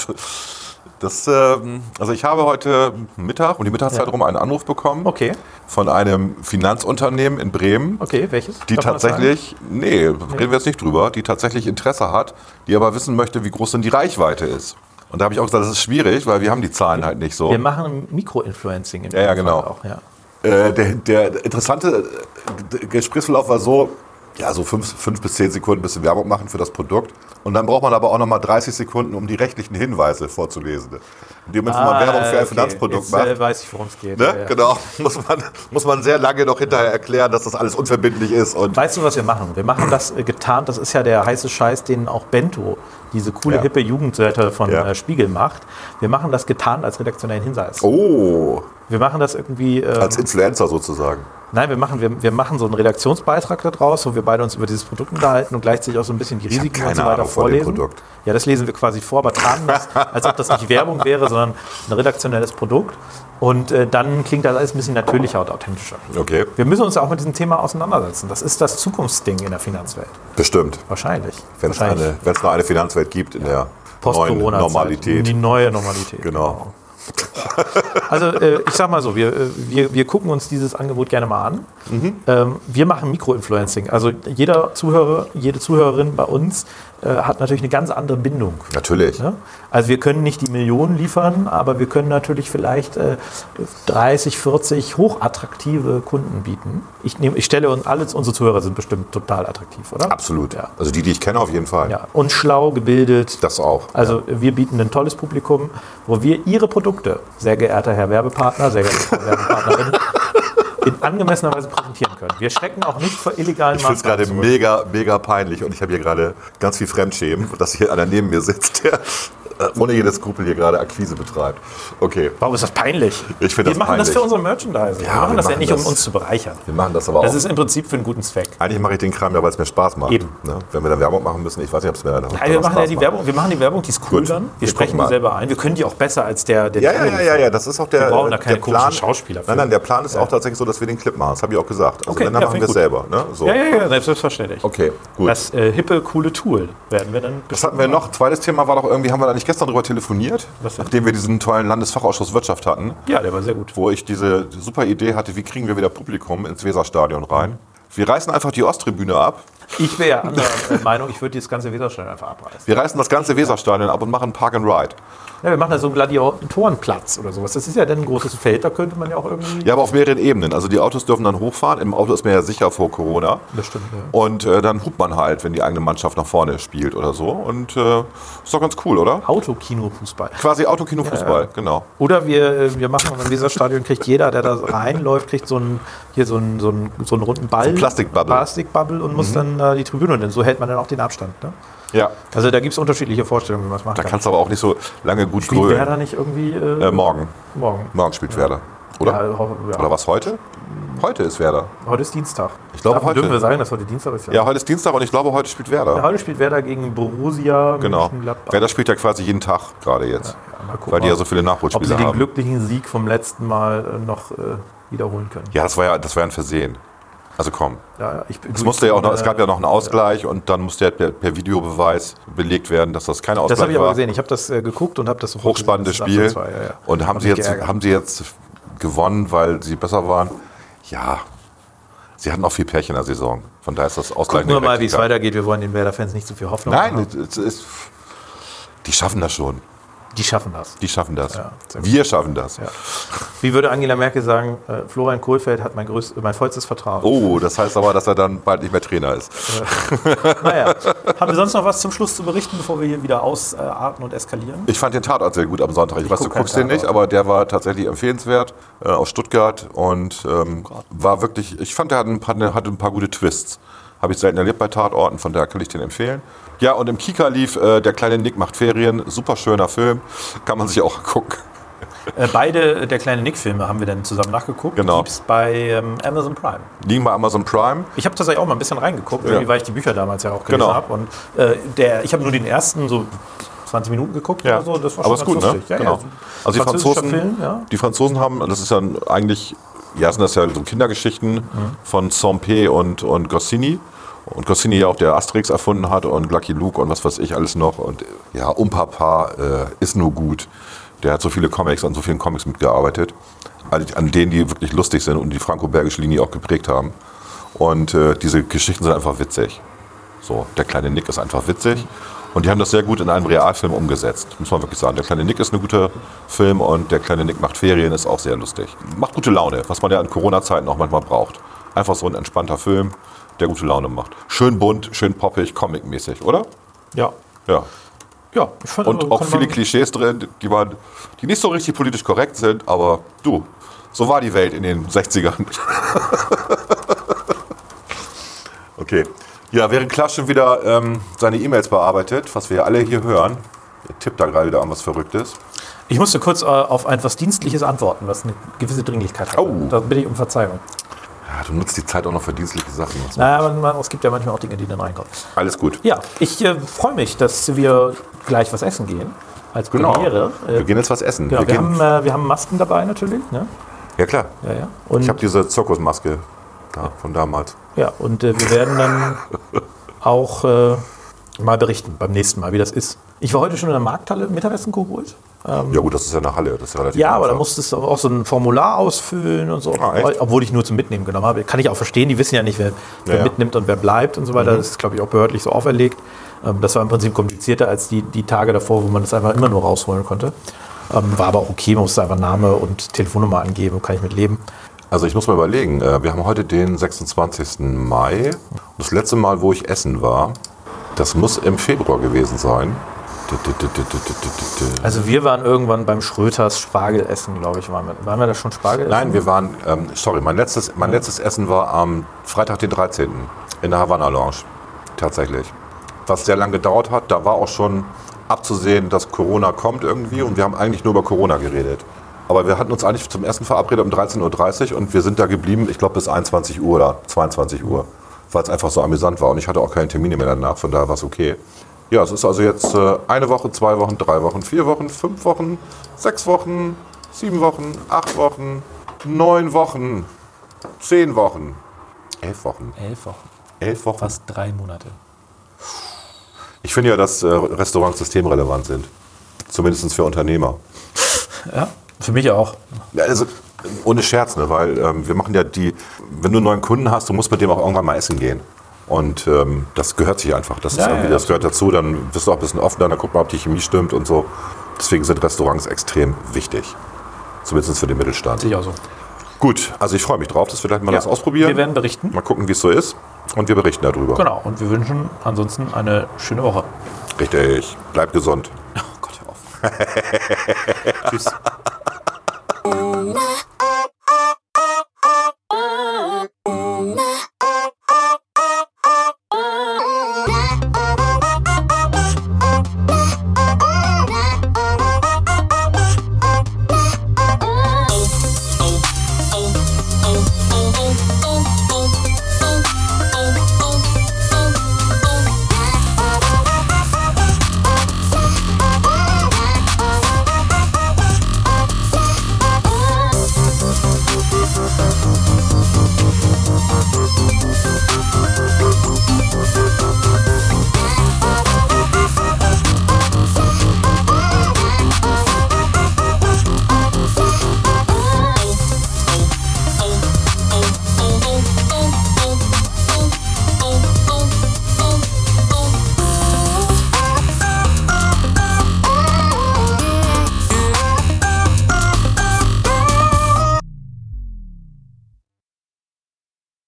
das, ähm, also ich habe heute Mittag um die Mittagszeit Ja. rum einen Anruf bekommen Okay, von einem Finanzunternehmen in Bremen, okay, welches? die Darf tatsächlich, nee, reden wir jetzt nicht drüber, die tatsächlich Interesse hat, die aber wissen möchte, wie groß denn die Reichweite ist. Und da habe ich auch gesagt, das ist schwierig, weil wir haben die Zahlen halt nicht so. Wir machen Mikroinfluencing in Ja, ja, genau. Fall Auch, ja. Äh, der, der interessante äh, Gesprächsverlauf war so, ja, so fünf, fünf bis zehn Sekunden ein bisschen Werbung machen für das Produkt. Und dann braucht man aber auch nochmal 30 Sekunden, um die rechtlichen Hinweise vorzulesen. In dem Moment, wo man Werbung für ein Ah, okay. Finanzprodukt Jetzt, macht, Äh, weiß ich, worum es geht. ne? Ja. genau, muss man, muss man sehr lange noch hinterher erklären, dass das alles unverbindlich ist. Und Weißt du, was wir machen? Wir machen das äh, getarnt, das ist ja der heiße Scheiß, den auch Bento, diese coole, Ja. hippe Jugendseite von Ja. äh, Spiegel macht. Wir machen das getarnt als redaktionellen Hinweis. oh, Wir machen das irgendwie. ähm, als Influencer sozusagen. Nein, wir machen, wir, wir machen so einen Redaktionsbeitrag daraus, wo wir beide uns über dieses Produkt unterhalten und gleichzeitig auch so ein bisschen die hab Risiken und so weiter Ahnung vorlesen. Produkt. Ja, das lesen wir quasi vor, aber tarnen das, als ob das nicht Werbung wäre, sondern ein redaktionelles Produkt. Und äh, dann klingt das alles ein bisschen natürlicher und authentischer. Okay, Wir müssen uns auch mit diesem Thema auseinandersetzen. Das ist das Zukunftsding in der Finanzwelt. bestimmt. Wahrscheinlich. Wenn es noch eine Finanzwelt gibt in der neuen Post-Corona-Zeit. Normalität. Die neue Normalität. Genau. Also äh, ich sag mal so, wir, äh, wir, wir gucken uns dieses Angebot gerne mal an. Mhm. Ähm, wir machen Mikroinfluencing. Also jeder Zuhörer, jede Zuhörerin bei uns äh, hat natürlich eine ganz andere Bindung. Natürlich. Ne? Also wir können nicht die Millionen liefern, aber wir können natürlich vielleicht äh, 30, 40 hochattraktive Kunden bieten. Ich, nehm, ich stelle uns, alle unsere Zuhörer sind bestimmt total attraktiv, oder? Absolut. Ja. Also die, die ich kenne, auf jeden Fall. ja. Und schlau, gebildet, Das auch. also wir bieten ein tolles Publikum, wo wir Ihre Produkte, sehr geehrter Herr Werbepartner, sehr geehrte Frau Werbepartnerin, in angemessener Weise präsentieren können. Wir schrecken auch nicht vor illegalen Ich finde es gerade mega, mega peinlich und ich habe hier gerade ganz viel Fremdschämen, dass hier einer neben mir sitzt, der ohne jedes Skrupel hier gerade Akquise betreibt. Okay, Warum ist das peinlich? Ich finde Wir das machen das für unsere Merchandise. Ja, wir machen wir das ja machen nicht, um das- uns zu bereichern. wir machen das aber Das auch. ist im Prinzip für einen guten Zweck. Eigentlich mache ich den Kram ja, weil es mir Spaß macht. Eben. Ne? Wenn wir da Werbung machen müssen, ich weiß nicht, ob es mir dann Nein, wir machen ja die Werbung, wir machen die Werbung, die ist cool Gut. dann. Wir Wir sprechen die selber ein. Wir können die auch besser als der, der Ja, ja, ja, ja, ja, das ist auch der, Wir brauchen da der keine komischen Plan. Schauspieler für. Nein, nein, der Plan ist auch tatsächlich so, dass wir den Clip machen. Das habe ich auch gesagt. Also Okay, dann ja, machen wir es selber. Ne? So. Ja, ja, ja, selbstverständlich. Okay, gut. Das äh, hippe, coole Tool werden wir dann. Was hatten wir noch? Zweites Thema war doch irgendwie, haben wir da nicht gestern drüber telefoniert? Nachdem wir diesen tollen Landesfachausschuss Wirtschaft hatten, Ja, der war sehr gut. wo ich diese super Idee hatte, wie kriegen wir wieder Publikum ins Weserstadion rein? Wir reißen einfach die Osttribüne ab. Ich wäre ja anderer äh, Meinung, ich würde dieses ganze Weserstadion einfach abreißen. Wir reißen das ganze Weserstadion ab und machen Park and Ride. Ja, wir machen da so einen Gladiatorenplatz oder sowas. Das ist ja dann ein großes Feld, da könnte man ja auch irgendwie. Ja, aber auf mehreren Ebenen. Also die Autos dürfen dann hochfahren. Im Auto ist man ja sicher vor Corona. Das stimmt, ja. Und äh, dann hupt man halt, wenn die eigene Mannschaft nach vorne spielt oder so. Und äh, ist doch ganz cool, oder? Autokino-Fußball. Quasi Autokino-Fußball, genau. Oder wir, äh, wir machen im Weserstadion, kriegt jeder, der da reinläuft, kriegt so einen, hier so einen, so einen, so einen runden Ball. So Plastikbubble. Plastikbubble und muss dann äh, die Tribüne, denn so hält man dann auch den Abstand. Ne? Ja. Also da gibt es unterschiedliche Vorstellungen, wie man es machen Da kann. kannst du aber auch nicht so lange gut Spielt grölen. Werder nicht irgendwie äh, Äh, morgen. morgen? Morgen spielt Werder. Oder? Ja, ja. Oder was heute? Heute ist Werder. Heute ist Dienstag. Ich glaube, Davon heute. dürfen wir sagen, dass heute Dienstag ist. Ja, heute ist Dienstag und ich glaube, heute spielt Werder. Ja, heute spielt Werder gegen Borussia genau. Werder spielt ja quasi jeden Tag gerade jetzt. Ja, mal gucken, weil die ja so viele Ob sie Nachholspiele den haben. glücklichen Sieg vom letzten Mal äh, noch äh, wiederholen können. Ja, das war ja, das war ja ein Versehen. Also komm. Ja, ich, Es, musste ja auch noch, es gab ja noch einen Ausgleich und dann musste ja per, per Videobeweis belegt werden, dass das kein Ausgleich Das habe ich aber war. gesehen. Ich habe das äh, geguckt und habe das Hochspannendes. Das Spiel. ist 8 zu 2, ja, ja. Und haben Hab sie, jetzt, geärgert. haben sie jetzt gewonnen, weil sie besser waren? Ja. Sie hatten auch viel Pech in der Saison. Von daher ist das Ausgleich Gucken wir mal, wie es weitergeht. Wir wollen den Werder-Fans nicht zu viel Hoffnung Nein, es ist, die schaffen das schon. Die schaffen das. Die schaffen das. Ja. Wir schaffen das. Ja. Wie würde Angela Merkel sagen, äh, Florian Kohlfeld hat mein, größt, mein vollstes Vertrauen. Oh, das heißt aber, dass er dann bald nicht mehr Trainer ist. Naja, haben wir sonst noch was zum Schluss zu berichten, bevor wir hier wieder ausarten und eskalieren? Ich fand den Tatort sehr gut am Sonntag. Ich, weiß, du guck keinen guckst den nicht, aber der war tatsächlich empfehlenswert äh, aus Stuttgart und ähm, war wirklich, ich fand, der hatte ein paar, der hatte ein paar gute Twists. Habe ich selten erlebt bei Tatorten, von daher kann ich den empfehlen. Ja, und im Kika lief äh, Der kleine Nick macht Ferien. Super schöner Film. Kann man sich auch gucken. Äh, beide äh, der kleine Nick-Filme haben wir dann zusammen nachgeguckt. Genau. Es bei ähm, Amazon Prime. Liegen bei Amazon Prime. Ich habe tatsächlich auch mal ein bisschen reingeguckt, Ja. weil ich die Bücher damals ja auch gelesen Genau. habe. Und äh, der, ich habe nur den ersten so 20 Minuten geguckt oder so. Das war aber schon ist gut, ne? lustig. Ja, genau. ja. Also die Franzosen, Film, ja. die Franzosen haben, das ist ja eigentlich, ja, sind das ja so Kindergeschichten Mhm. von Sampé und, und Goscinny. Und Goscinny ja auch der Asterix erfunden hat und Lucky Luke und was weiß ich alles noch. Und ja, Umpapa äh, ist nur gut. Der hat so viele Comics, an so vielen Comics mitgearbeitet, an denen die wirklich lustig sind und die franco-bergische Linie auch geprägt haben. Und äh, diese Geschichten sind einfach witzig. So, der kleine Nick ist einfach witzig. Und die haben das sehr gut in einem Realfilm umgesetzt, muss man wirklich sagen. Der kleine Nick ist ein guter Film und der kleine Nick macht Ferien ist auch sehr lustig. Macht gute Laune, was man ja in Corona-Zeiten auch manchmal braucht. Einfach so ein entspannter Film, der gute Laune macht. Schön bunt, schön poppig, comic-mäßig, oder? Ja. Ja. Ja, ich fand, Und also, auch viele Klischees drin, die, man, die nicht so richtig politisch korrekt sind, aber du, so war die Welt in den 60ern. okay. Ja, während Klaas schon wieder ähm, seine E-Mails bearbeitet, was wir ja alle hier hören, er tippt da gerade wieder an was Verrücktes. Ich musste kurz äh, auf etwas Dienstliches antworten, was eine gewisse Dringlichkeit hat. Oh. Da bitte ich um Verzeihung. Ja, du nutzt die Zeit auch noch für dienstliche Sachen. Naja, aber man, es gibt ja manchmal auch Dinge, die dann reinkommen. Alles gut. Ja, ich äh, freue mich, dass wir gleich was essen gehen. Als Genau. Premiere. Äh, Wir gehen jetzt was essen. genau, wir wir, haben, äh, wir haben Masken dabei natürlich. Ne? ja, klar. Ja, ja. Und, Ich habe diese Zirkusmaske da, von damals. Ja, und äh, wir werden dann auch äh, mal berichten beim nächsten Mal, wie das ist. Ich war heute schon in der Markthalle Mittagessen geholt. Ja, gut, das ist ja eine Halle. Das ist ja relativ Ja, aber da musstest du auch so ein Formular ausfüllen und so. Ah? Obwohl ich nur zum Mitnehmen genommen habe. Kann ich auch verstehen, die wissen ja nicht, wer, wer Ja, ja. mitnimmt und wer bleibt und so weiter. Das ist, glaube ich, auch behördlich so auferlegt. Ähm, das war im Prinzip komplizierter als die, die Tage davor, wo man das einfach immer nur rausholen konnte. Ähm, war aber auch okay, man musste einfach Name und Telefonnummer angeben, kann ich mit leben. Also ich muss mal überlegen, äh, wir haben heute den 26. Mai. Das letzte Mal, wo ich essen war, das muss im Februar gewesen sein. Also wir waren irgendwann beim Schröters Spargelessen, glaube ich. Waren wir, waren wir da schon Spargel essen? Nein, wir waren, ähm, sorry, mein letztes, mein letztes Essen war am Freitag, den 13. in der Havanna Lounge. Tatsächlich. Was sehr lange gedauert hat, da war auch schon abzusehen, dass Corona kommt irgendwie und wir haben eigentlich nur über Corona geredet. Aber wir hatten uns eigentlich zum ersten verabredet um 13.30 Uhr und wir sind da geblieben, ich glaube bis 21 Uhr oder 22 Uhr, weil es einfach so amüsant war und ich hatte auch keine Termine mehr danach, von daher war es okay. Ja, es ist also jetzt äh, eine Woche, zwei Wochen, drei Wochen, vier Wochen, fünf Wochen, sechs Wochen, sieben Wochen, acht Wochen, neun Wochen, zehn Wochen, elf Wochen, Elf Wochen. elf Wochen. Fast drei Monate. Ich finde ja, dass äh, Restaurants systemrelevant sind. Zumindest für Unternehmer. Ja, für mich auch. Ja, also ohne Scherz, ne? weil ähm, wir machen ja die, wenn du einen neuen Kunden hast, du musst mit dem auch irgendwann mal essen gehen. Und ähm, das gehört sich einfach. Das, Ja, ja, das gehört dazu. Dann wirst du auch ein bisschen offener, dann guck mal, ob die Chemie stimmt und so. Deswegen sind Restaurants extrem wichtig. Zumindest für den Mittelstand. Sehe ich auch so. Gut, also ich freue mich drauf, dass wir gleich mal Ja, das ausprobieren. wir werden berichten. Mal gucken, wie es so ist. Und wir berichten darüber. Genau, und wir wünschen ansonsten eine schöne Woche. Richtig. Bleib gesund. Oh Gott, hör auf. Tschüss.